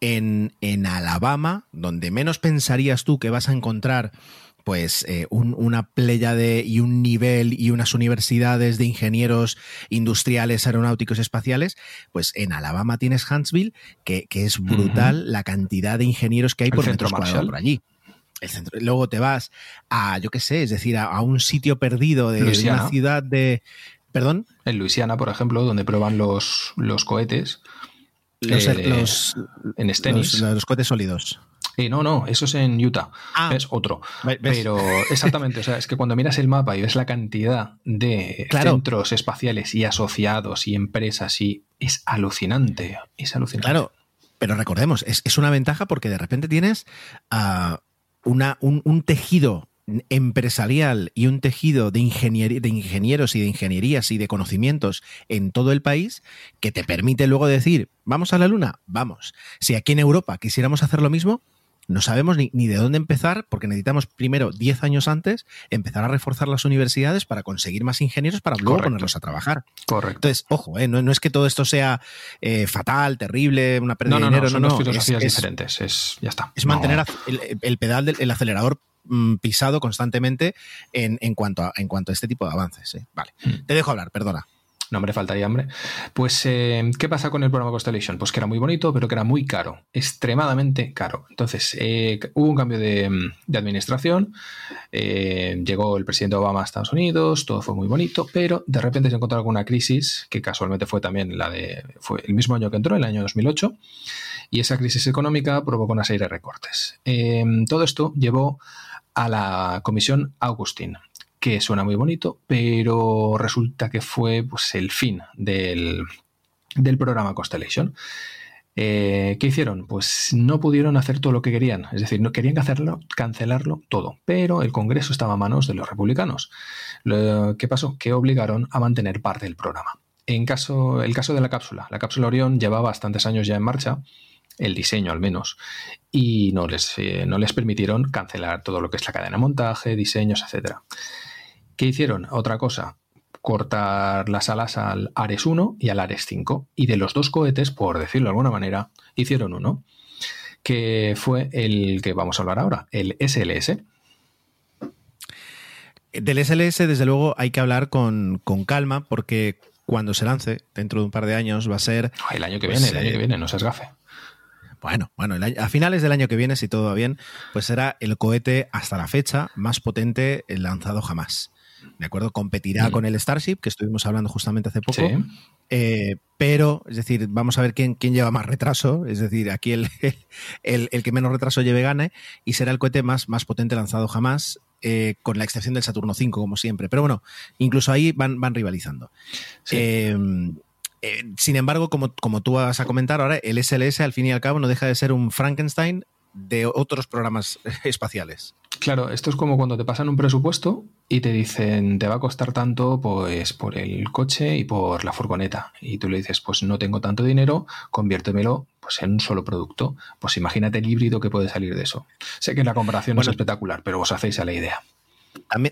en, en Alabama, donde menos pensarías tú que vas a encontrar pues eh, una playa de, y un nivel y unas universidades de ingenieros industriales, aeronáuticos, espaciales, pues en Alabama tienes Huntsville, que, es brutal la cantidad de ingenieros que hay por metro cuadrado por allí. El centro, luego te vas a, yo qué sé, es decir, a, un sitio perdido de, una ciudad de... ¿Perdón? En Luisiana, por ejemplo, donde prueban los, los cohetes. Los, eh, en Stennis. los cohetes sólidos no, no, eso es en Utah. Ah. es otro. Pero exactamente, o sea, es que cuando miras el mapa y ves la cantidad de centros espaciales y asociados y empresas y es alucinante. Es alucinante. Claro, pero recordemos, es, una ventaja porque de repente tienes uh, una, un, tejido empresarial y un tejido de, de ingenieros y de ingenierías y de conocimientos en todo el país que te permite luego decir, vamos a la luna, vamos. Si aquí en Europa quisiéramos hacer lo mismo, no sabemos ni, de dónde empezar porque necesitamos primero 10 años antes empezar a reforzar las universidades para conseguir más ingenieros para luego ponerlos a trabajar. Correcto. Entonces, ojo, eh, no, es que todo esto sea eh, fatal, terrible, una pérdida de dinero, no, no, no. Son es, diferentes, es, ya está. Es mantener el, pedal del acelerador mm, pisado constantemente en, cuanto a, en cuanto a este tipo de avances. Eh. Vale, mm. te dejo hablar, perdona. No, hombre, faltaría hambre. Pues, eh, ¿qué pasa con el programa Constellation? Pues que era muy bonito, pero que era muy caro, extremadamente caro. Entonces, eh, hubo un cambio de, administración, eh, llegó el presidente Obama a Estados Unidos, todo fue muy bonito, pero de repente se encontró alguna crisis, que casualmente fue también la de, fue el mismo año que entró, el año 2008, y esa crisis económica provocó una serie de recortes. todo esto llevó a la comisión Augustin, que suena muy bonito, pero resulta que fue pues, el fin del, programa Constellation. Eh, ¿Qué hicieron? Pues no pudieron hacer todo lo que querían, es decir, no querían hacerlo, cancelarlo todo, pero el Congreso estaba a manos de los republicanos. ¿Qué pasó? Que obligaron a mantener parte del programa. En caso, el caso de la cápsula, la cápsula Orión lleva bastantes años ya en marcha, el diseño al menos, y no les, eh, no les permitieron cancelar todo lo que es la cadena de montaje, diseños, etcétera. ¿Qué hicieron? Otra cosa, cortar las alas al Ares 1 y al Ares 5. Y de los dos cohetes, por decirlo de alguna manera, hicieron uno, que fue el que vamos a hablar ahora, el SLS. Del SLS, desde luego, hay que hablar con, calma, porque cuando se lance, dentro de un par de años, va a ser. El año que pues, viene, el año que eh, viene, no seas gafe. Bueno, bueno, a finales del año que viene, si todo va bien, pues será el cohete hasta la fecha más potente lanzado jamás. ¿De acuerdo? Competirá con el Starship, que estuvimos hablando justamente hace poco. Eh, pero, es decir, vamos a ver quién, quién lleva más retraso, es decir, aquí el, el, que menos retraso lleve gane y será el cohete más, más potente lanzado jamás, eh, con la excepción del Saturno 5, como siempre. Pero bueno, incluso ahí van, van rivalizando. Em, eh, sin embargo, como, como tú vas a comentar ahora, el SLS al fin y al cabo no deja de ser un Frankenstein de otros programas espaciales. Claro, esto es como cuando te pasan un presupuesto y te dicen, te va a costar tanto pues por el coche y por la furgoneta. Y tú le dices, pues no tengo tanto dinero, conviértemelo pues en un solo producto. Pues imagínate el híbrido que puede salir de eso. Sé que la comparación es espectacular, pero os hacéis a la idea.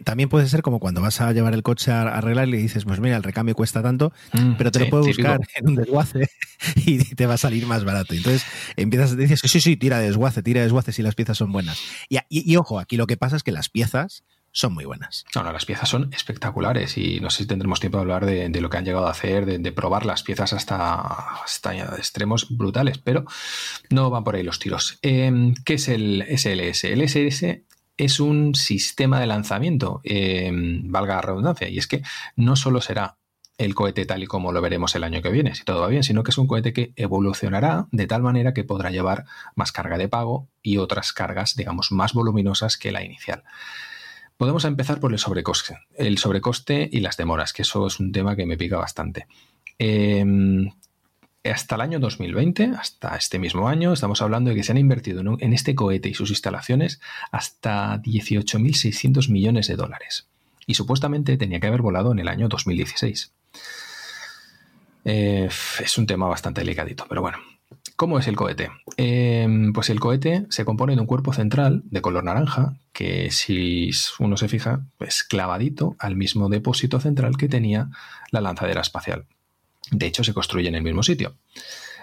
También, puede ser como cuando vas a llevar el coche a, arreglar y le dices, pues mira, el recambio cuesta tanto, mm, pero te lo puedo buscar en un desguace y te va a salir más barato. Entonces empiezas, dices que sí, sí, tira de desguace, tira de desguace si las piezas son buenas. Y, ojo, aquí lo que pasa es que las piezas son muy buenas. No, no, las piezas son espectaculares y no sé si tendremos tiempo de hablar de, lo que han llegado a hacer, de, probar las piezas hasta, hasta, extremos brutales, pero no van por ahí los tiros. Em, ¿Qué es el SLS? El SLS es un sistema de lanzamiento, eh, valga la redundancia, y es que no solo será el cohete tal y como lo veremos el año que viene, si todo va bien, sino que es un cohete que evolucionará de tal manera que podrá llevar más carga de pago y otras cargas, digamos, más voluminosas que la inicial. Podemos empezar por el sobrecoste, el sobrecoste y las demoras, que eso es un tema que me pica bastante. Em, hasta el año 2020, hasta este mismo año, estamos hablando de que se han invertido en este cohete y sus instalaciones hasta 18.600 millones de dólares. Y supuestamente tenía que haber volado en el año 2016. Eh, es un tema bastante delicadito, pero bueno. ¿Cómo es el cohete? Em, pues el cohete se compone de un cuerpo central de color naranja, que si uno se fija, es clavadito al mismo depósito central que tenía la lanzadera espacial. De hecho, se construye en el mismo sitio.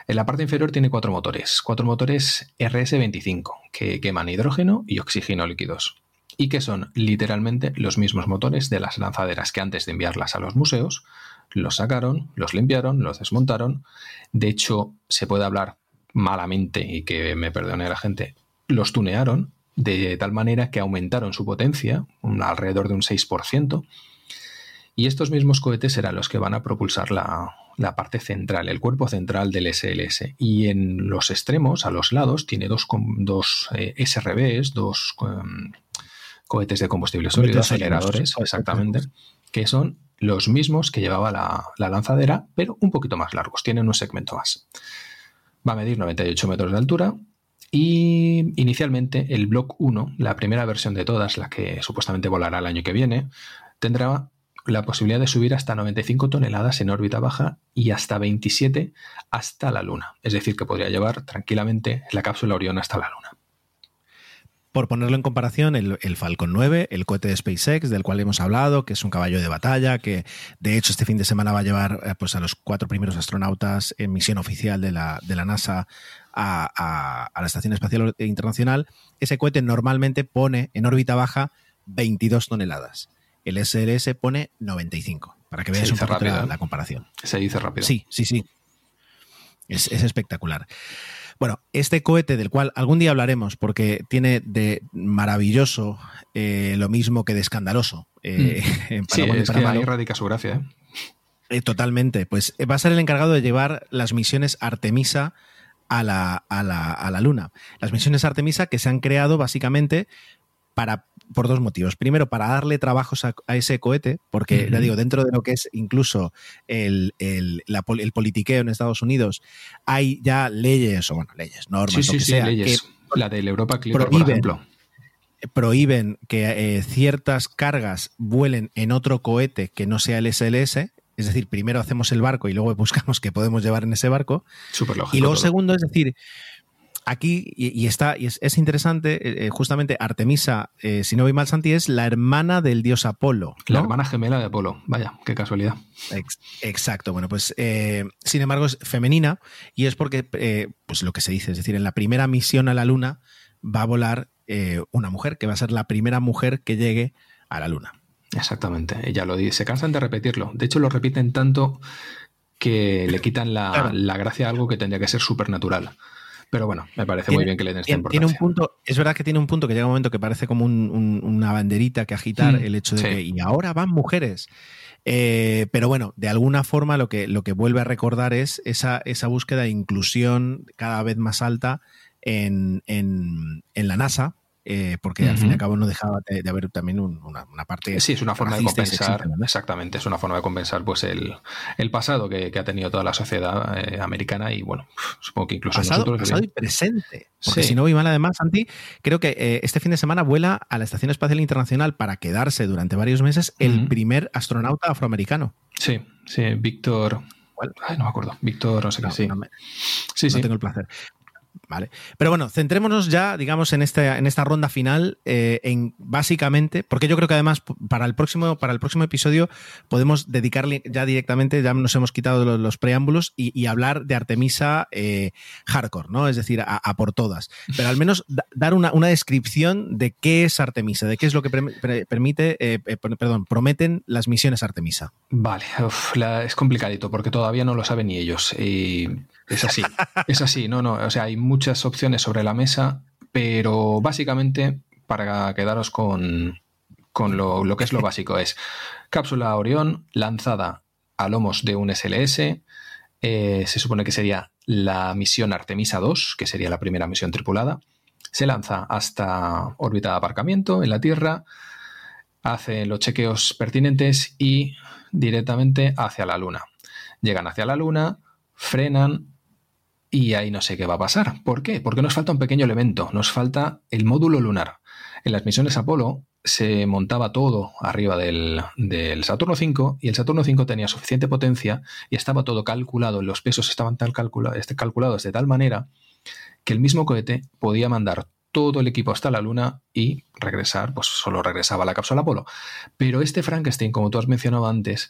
En la parte inferior tiene cuatro motores, cuatro motores RS-25, que queman hidrógeno y oxígeno líquidos, y que son literalmente los mismos motores de las lanzaderas que antes de enviarlas a los museos, los sacaron, los limpiaron, los desmontaron. De hecho, se puede hablar malamente y que me perdone la gente, los tunearon de tal manera que aumentaron su potencia, alrededor de un 6%, y estos mismos cohetes serán los que van a propulsar la, parte central, el cuerpo central del SLS. Y en los extremos, a los lados, tiene dos, dos eh, SRBs, dos em, cohetes de combustible sólido, aceleradores, exactamente, que son los mismos que llevaba la, la, lanzadera, pero un poquito más largos, tienen un segmento más. Va a medir 98 metros de altura y inicialmente el Block 1, la primera versión de todas, la que supuestamente volará el año que viene, tendrá la posibilidad de subir hasta 95 toneladas en órbita baja y hasta 27 hasta la Luna. Es decir, que podría llevar tranquilamente la cápsula Orión hasta la Luna. Por ponerlo en comparación, el, Falcon 9, el cohete de SpaceX, del cual hemos hablado, que es un caballo de batalla, que de hecho este fin de semana va a llevar eh, pues, a los cuatro primeros astronautas en misión oficial de la, de la NASA a, la Estación Espacial Internacional, ese cohete normalmente pone en órbita baja 22 toneladas. El SLS pone 95, para que veas un poco la, la, comparación. Se dice rápido. Sí, sí, sí. Es, espectacular. Bueno, este cohete del cual algún día hablaremos, porque tiene de maravilloso eh, lo mismo que de escandaloso. Eh, mm. sí, es que ahí radica su gracia. ¿eh? ¿eh? totalmente. Pues va a ser el encargado de llevar las misiones Artemisa a la, a la, a la Luna. Las misiones Artemisa que se han creado básicamente para por dos motivos. Primero, para darle trabajos a, ese cohete, porque ya digo, dentro de lo que es incluso el, el, politiqueo en Estados Unidos, hay ya leyes, o bueno, leyes, normas, sí, sí, leyes. la del Europa por ejemplo. Prohíben que eh, ciertas cargas vuelen en otro cohete que no sea el SLS, es decir, primero hacemos el barco y luego buscamos qué podemos llevar en ese barco. Súper lógico. Y luego, segundo, es decir, aquí, y, está, y es, interesante, eh, eh, justamente Artemisa, eh, si no voy mal, Santi, es la hermana del dios Apolo. La hermana gemela de Apolo, vaya, qué casualidad. exacto, bueno, pues sin embargo es femenina y es porque, pues lo que se dice, es decir, en la primera misión a la Luna va a volar una mujer, que va a ser la primera mujer que llegue a la Luna. Exactamente, ella lo dice, se cansan de repetirlo. De hecho, lo repiten tanto que le quitan la, la gracia a algo que tendría que ser supernatural. Pero bueno, me parece muy bien que le den esta importancia. Tiene un punto, es verdad que tiene un punto que llega un momento que parece como una banderita que agitar mm, el hecho de que y ahora van mujeres. Eh, pero bueno, de alguna forma lo que, lo que vuelve a recordar es esa, esa búsqueda de inclusión cada vez más alta en, en, en la NASA, eh, porque al fin y al cabo no dejaba de, haber también una, parte. Sí, es una forma de compensar, exactamente, es una forma de compensar pues el, pasado que, ha tenido toda la sociedad eh, americana y bueno, supongo que incluso pasado, nosotros. Pasado y presente. Porque si no voy mal, además, Santi, creo que eh, este fin de semana vuela a la Estación Espacial Internacional para quedarse durante varios meses el primer astronauta afroamericano. Sí, sí, Víctor. no me acuerdo. Víctor, no sé qué. sí, sí, sí. tengo el placer. Vale. Pero bueno, centrémonos ya, digamos, en, este, en esta ronda final, eh, en básicamente, porque yo creo que además para el próximo, para el próximo episodio podemos dedicarle ya directamente, ya nos hemos quitado los, preámbulos y, hablar de Artemisa eh, hardcore, ¿no? Es decir, a, por todas. Pero al menos dar una, descripción de qué es Artemisa, de qué es lo que permite, eh, perdón, prometen las misiones Artemisa. Vale, es complicadito porque todavía no lo saben ni ellos. Es así, es así, no, no, o sea, hay muchas opciones sobre la mesa, pero básicamente, para quedaros con, lo, que es lo básico, es cápsula Orión lanzada a lomos de un SLS, eh, se supone que sería la misión Artemisa 2, que sería la primera misión tripulada, se lanza hasta órbita de aparcamiento en la Tierra, hace los chequeos pertinentes y directamente hacia la Luna. Llegan hacia la Luna, frenan, Y ahí no sé qué va a pasar. ¿Por qué? Porque nos falta un pequeño elemento, nos falta el módulo lunar. En las misiones Apolo se montaba todo arriba del, Saturno 5 y el Saturno 5 tenía suficiente potencia y estaba todo calculado, los pesos estaban tal este, calculados de tal manera que el mismo cohete podía mandar todo el equipo hasta la Luna y regresar, pues solo regresaba la cápsula Apolo. Pero este Frankenstein, como tú has mencionado antes,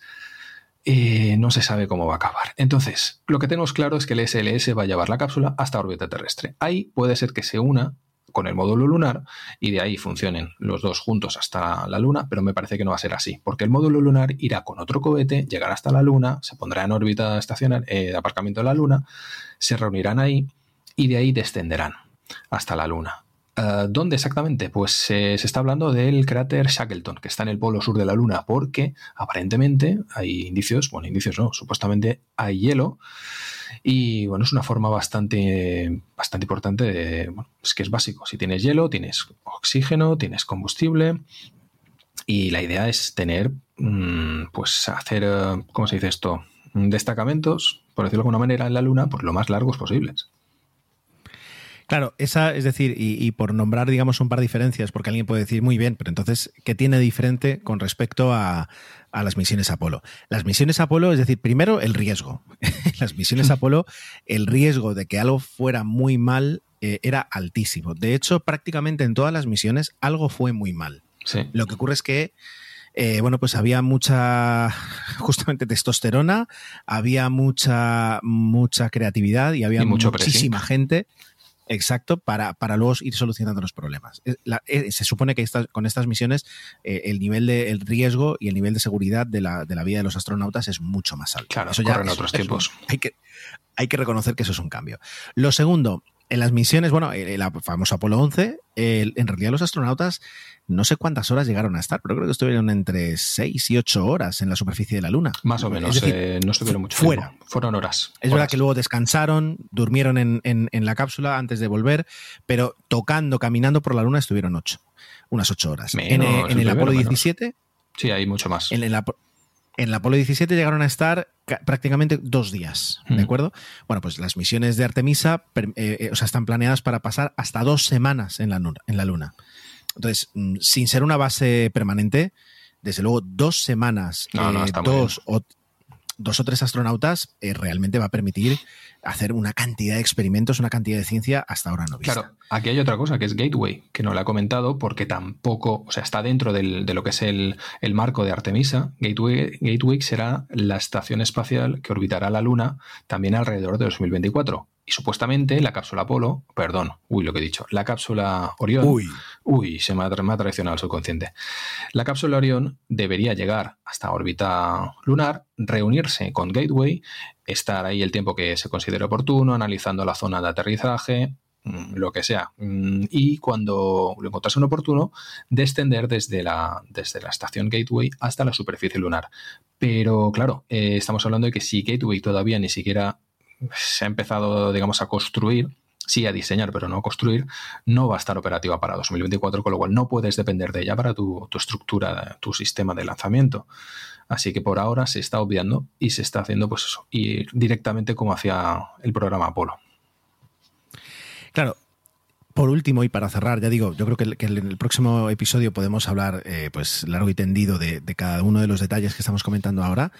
eh, no se sabe cómo va a acabar. Entonces, lo que tenemos claro es que el SLS va a llevar la cápsula hasta órbita terrestre. Ahí puede ser que se una con el módulo lunar y de ahí funcionen los dos juntos hasta la Luna, pero me parece que no va a ser así, porque el módulo lunar irá con otro cohete, llegará hasta la Luna, se pondrá en órbita estacionaria eh, aparcamiento de la Luna, se reunirán ahí y de ahí descenderán hasta la Luna. Eh, ¿Dónde exactamente? Pues se está hablando del cráter Shackleton, que está en el polo sur de la Luna, porque aparentemente hay indicios, bueno, indicios no, supuestamente hay hielo. Y bueno, es una forma bastante, bastante importante de. Bueno, es que es básico. Si tienes hielo, tienes oxígeno, tienes combustible. Y la idea es tener, mm, pues hacer, eh, ¿cómo se dice esto? Destacamentos, por decirlo de alguna manera, en la Luna, por lo más largos posibles. Claro, esa, es decir, y, por nombrar, digamos, un par de diferencias, porque alguien puede decir, muy bien, pero entonces, ¿qué tiene diferente con respecto a, las misiones Apolo? Las misiones Apolo, es decir, primero el riesgo. las misiones Apolo, el riesgo de que algo fuera muy mal eh, era altísimo. De hecho, prácticamente en todas las misiones algo fue muy mal. Lo que ocurre es que eh, bueno, pues había mucha, justamente testosterona, había mucha, mucha creatividad y había muchísima gente Exacto, para, para luego ir solucionando los problemas. Eh, eh, se supone que con estas misiones eh, el nivel de riesgo y el nivel de seguridad de la, de la, vida de los astronautas es mucho más alto. Claro, eso ya en otros tiempos. hay, que, hay que reconocer que eso es un cambio. Lo segundo, en las misiones, bueno, el, famoso Apolo 11, en realidad los astronautas no sé cuántas horas llegaron a estar, pero creo que estuvieron entre 6 y 8 horas en la superficie de la Luna. Más o menos, eh, no estuvieron mucho fuera. Fueron horas. Es verdad que luego descansaron, durmieron en, la cápsula antes de volver, pero tocando, caminando por la Luna estuvieron 8, unas 8 horas. en, el Apolo 17... Sí, hay mucho más. En el, en el Apolo 17 llegaron a estar prácticamente dos días, ¿de mm. acuerdo? Bueno, pues las misiones de Artemisa eh, eh, o sea, están planeadas para pasar hasta dos semanas en la, en la Luna. Entonces, mm, sin ser una base permanente, desde luego dos semanas, eh, dos, o, dos o tres astronautas eh, realmente va a permitir hacer una cantidad de experimentos, una cantidad de ciencia hasta ahora no vista. Claro, aquí hay otra cosa que es Gateway, que no la he comentado porque tampoco, o sea, está dentro de lo que es el, marco de Artemisa. Gateway, Gateway será la estación espacial que orbitará la Luna también alrededor de 2024. Y supuestamente la cápsula Apolo, perdón, uy, lo que he dicho, la cápsula Orión, uy, uy se me ha, me ha traicionado el subconsciente. La cápsula Orión debería llegar hasta órbita lunar, reunirse con Gateway, estar ahí el tiempo que se considere oportuno, analizando la zona de aterrizaje, mm, lo que sea. Mm, y cuando lo encontrase oportuno, descender desde la, desde la estación Gateway hasta la superficie lunar. Pero claro, eh, estamos hablando de que si Gateway todavía ni siquiera se ha empezado, digamos, a construir, sí a diseñar, pero no a construir, no va a estar operativa para 2024, con lo cual no puedes depender de ella para tu, estructura, tu sistema de lanzamiento. Así que por ahora se está obviando y se está haciendo, pues eso, y directamente como hacía el programa Apolo. Claro, por último, y para cerrar, ya digo, yo creo que, en el próximo episodio podemos hablar eh, pues largo y tendido de, cada uno de los detalles que estamos comentando ahora.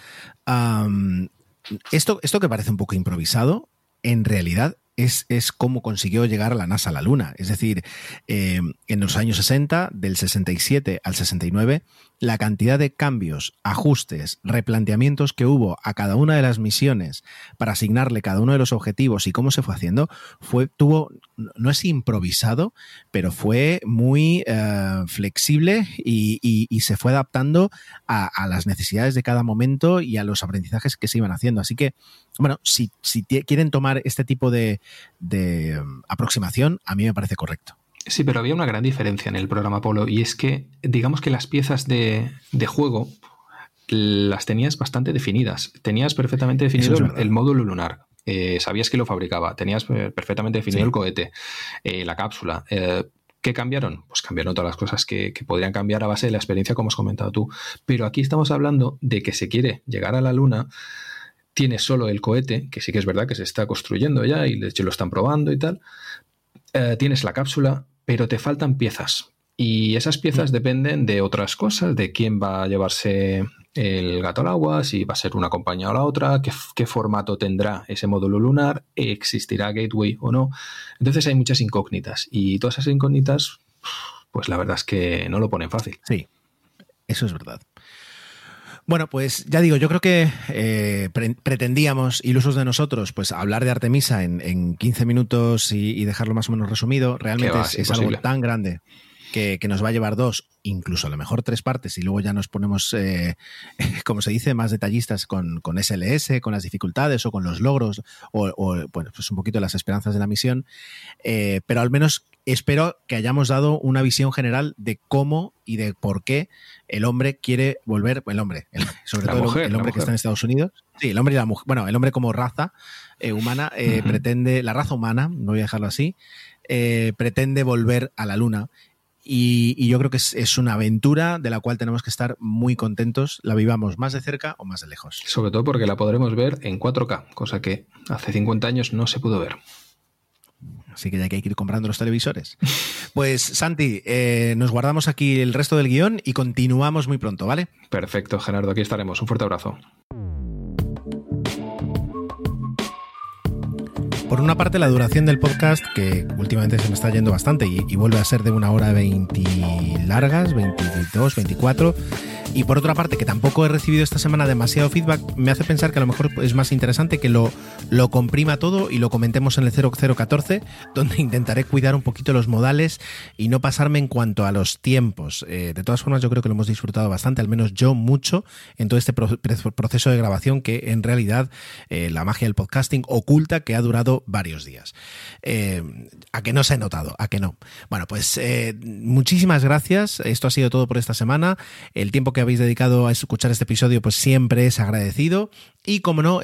Esto, esto que parece un poco improvisado, en realidad es, es cómo consiguió llegar la NASA a la Luna. Es decir, eh, en los años 60, del 67 al 69, la cantidad de cambios, ajustes, replanteamientos que hubo a cada una de las misiones para asignarle cada uno de los objetivos y cómo se fue haciendo, fue, tuvo, no es improvisado, pero fue muy eh, flexible y, se fue adaptando a, las necesidades de cada momento y a los aprendizajes que se iban haciendo. Así que, bueno, si, si quieren tomar este tipo de, de um, aproximación, a mí me parece correcto. Sí, pero había una gran diferencia en el programa Apolo y es que, digamos que las piezas de, juego las tenías bastante definidas. Tenías perfectamente definido el, módulo lunar. Eh, sabías que lo fabricaba. Tenías eh, perfectamente definido el cohete, eh, la cápsula. ¿Qué cambiaron? Pues cambiaron todas las cosas que, que, podrían cambiar a base de la experiencia, como has comentado tú. Pero aquí estamos hablando de que se quiere llegar a la Luna tienes solo el cohete, que sí que es verdad que se está construyendo ya y de hecho lo están probando y tal. Eh, tienes la cápsula, pero te faltan piezas. Y esas piezas mm. dependen de otras cosas, de quién va a llevarse el gato al agua, si va a ser una compañía o la otra, qué, formato tendrá ese módulo lunar, existirá gateway o no. Entonces hay muchas incógnitas y todas esas incógnitas, pues la verdad es que no lo ponen fácil. Sí, eso es verdad. Bueno, pues ya digo, yo creo que eh, pretendíamos, ilusos de nosotros, pues hablar de Artemisa en, 15 minutos y, dejarlo más o menos resumido. Realmente es, algo tan grande que, nos va a llevar dos, incluso a lo mejor tres partes, y luego ya nos ponemos, eh, como se dice, más detallistas con, SLS, con las dificultades o con los logros, o, bueno, pues un poquito las esperanzas de la misión. Eh, pero al menos espero que hayamos dado una visión general de cómo y de por qué el hombre quiere volver, el hombre, sobre todo el, hombre que está en Estados Unidos, sí, el hombre y la mujer, bueno, el hombre como raza eh, humana pretende, la raza humana, no voy a dejarlo así, pretende volver a la luna y, yo creo que es, una aventura de la cual tenemos que estar muy contentos, la vivamos más de cerca o más de lejos. Sobre todo porque la podremos ver en 4K, cosa que hace 50 años no se pudo ver. Así que ya que hay que ir comprando los televisores. Pues Santi, eh, nos guardamos aquí el resto del guion y continuamos muy pronto, ¿vale? Perfecto, Gerardo, aquí estaremos. Un fuerte abrazo. Por una parte, la duración del podcast, que últimamente se me está yendo bastante y, vuelve a ser de una hora 20 largas, 22, 24 y por otra parte, que tampoco he recibido esta semana demasiado feedback, me hace pensar que a lo mejor es más interesante que lo, lo comprima todo y lo comentemos en el 0014, donde intentaré cuidar un poquito los modales y no pasarme en cuanto a los tiempos. Eh, de todas formas, yo creo que lo hemos disfrutado bastante, al menos yo mucho, en todo este proceso de grabación que en realidad eh, la magia del podcasting oculta que ha durado varios días. Eh, a que no se ha notado, a que no. Bueno, pues muchísimas gracias. Esto ha sido todo por esta semana. El tiempo que habéis dedicado a escuchar este episodio, pues siempre es agradecido. Y como no,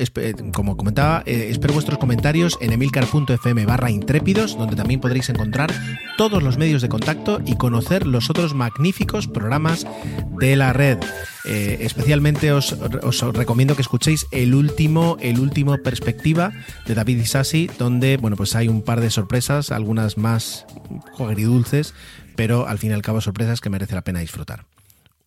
como comentaba, eh, espero vuestros comentarios en emilcar.fm barra intrépidos, donde también podréis encontrar todos los medios de contacto y conocer los otros magníficos programas de la red. Eh, especialmente os, recomiendo que escuchéis el último, el último perspectiva de David Isasi, donde bueno, pues hay un par de sorpresas, algunas más dulces, pero al fin y al cabo sorpresas que merece la pena disfrutar.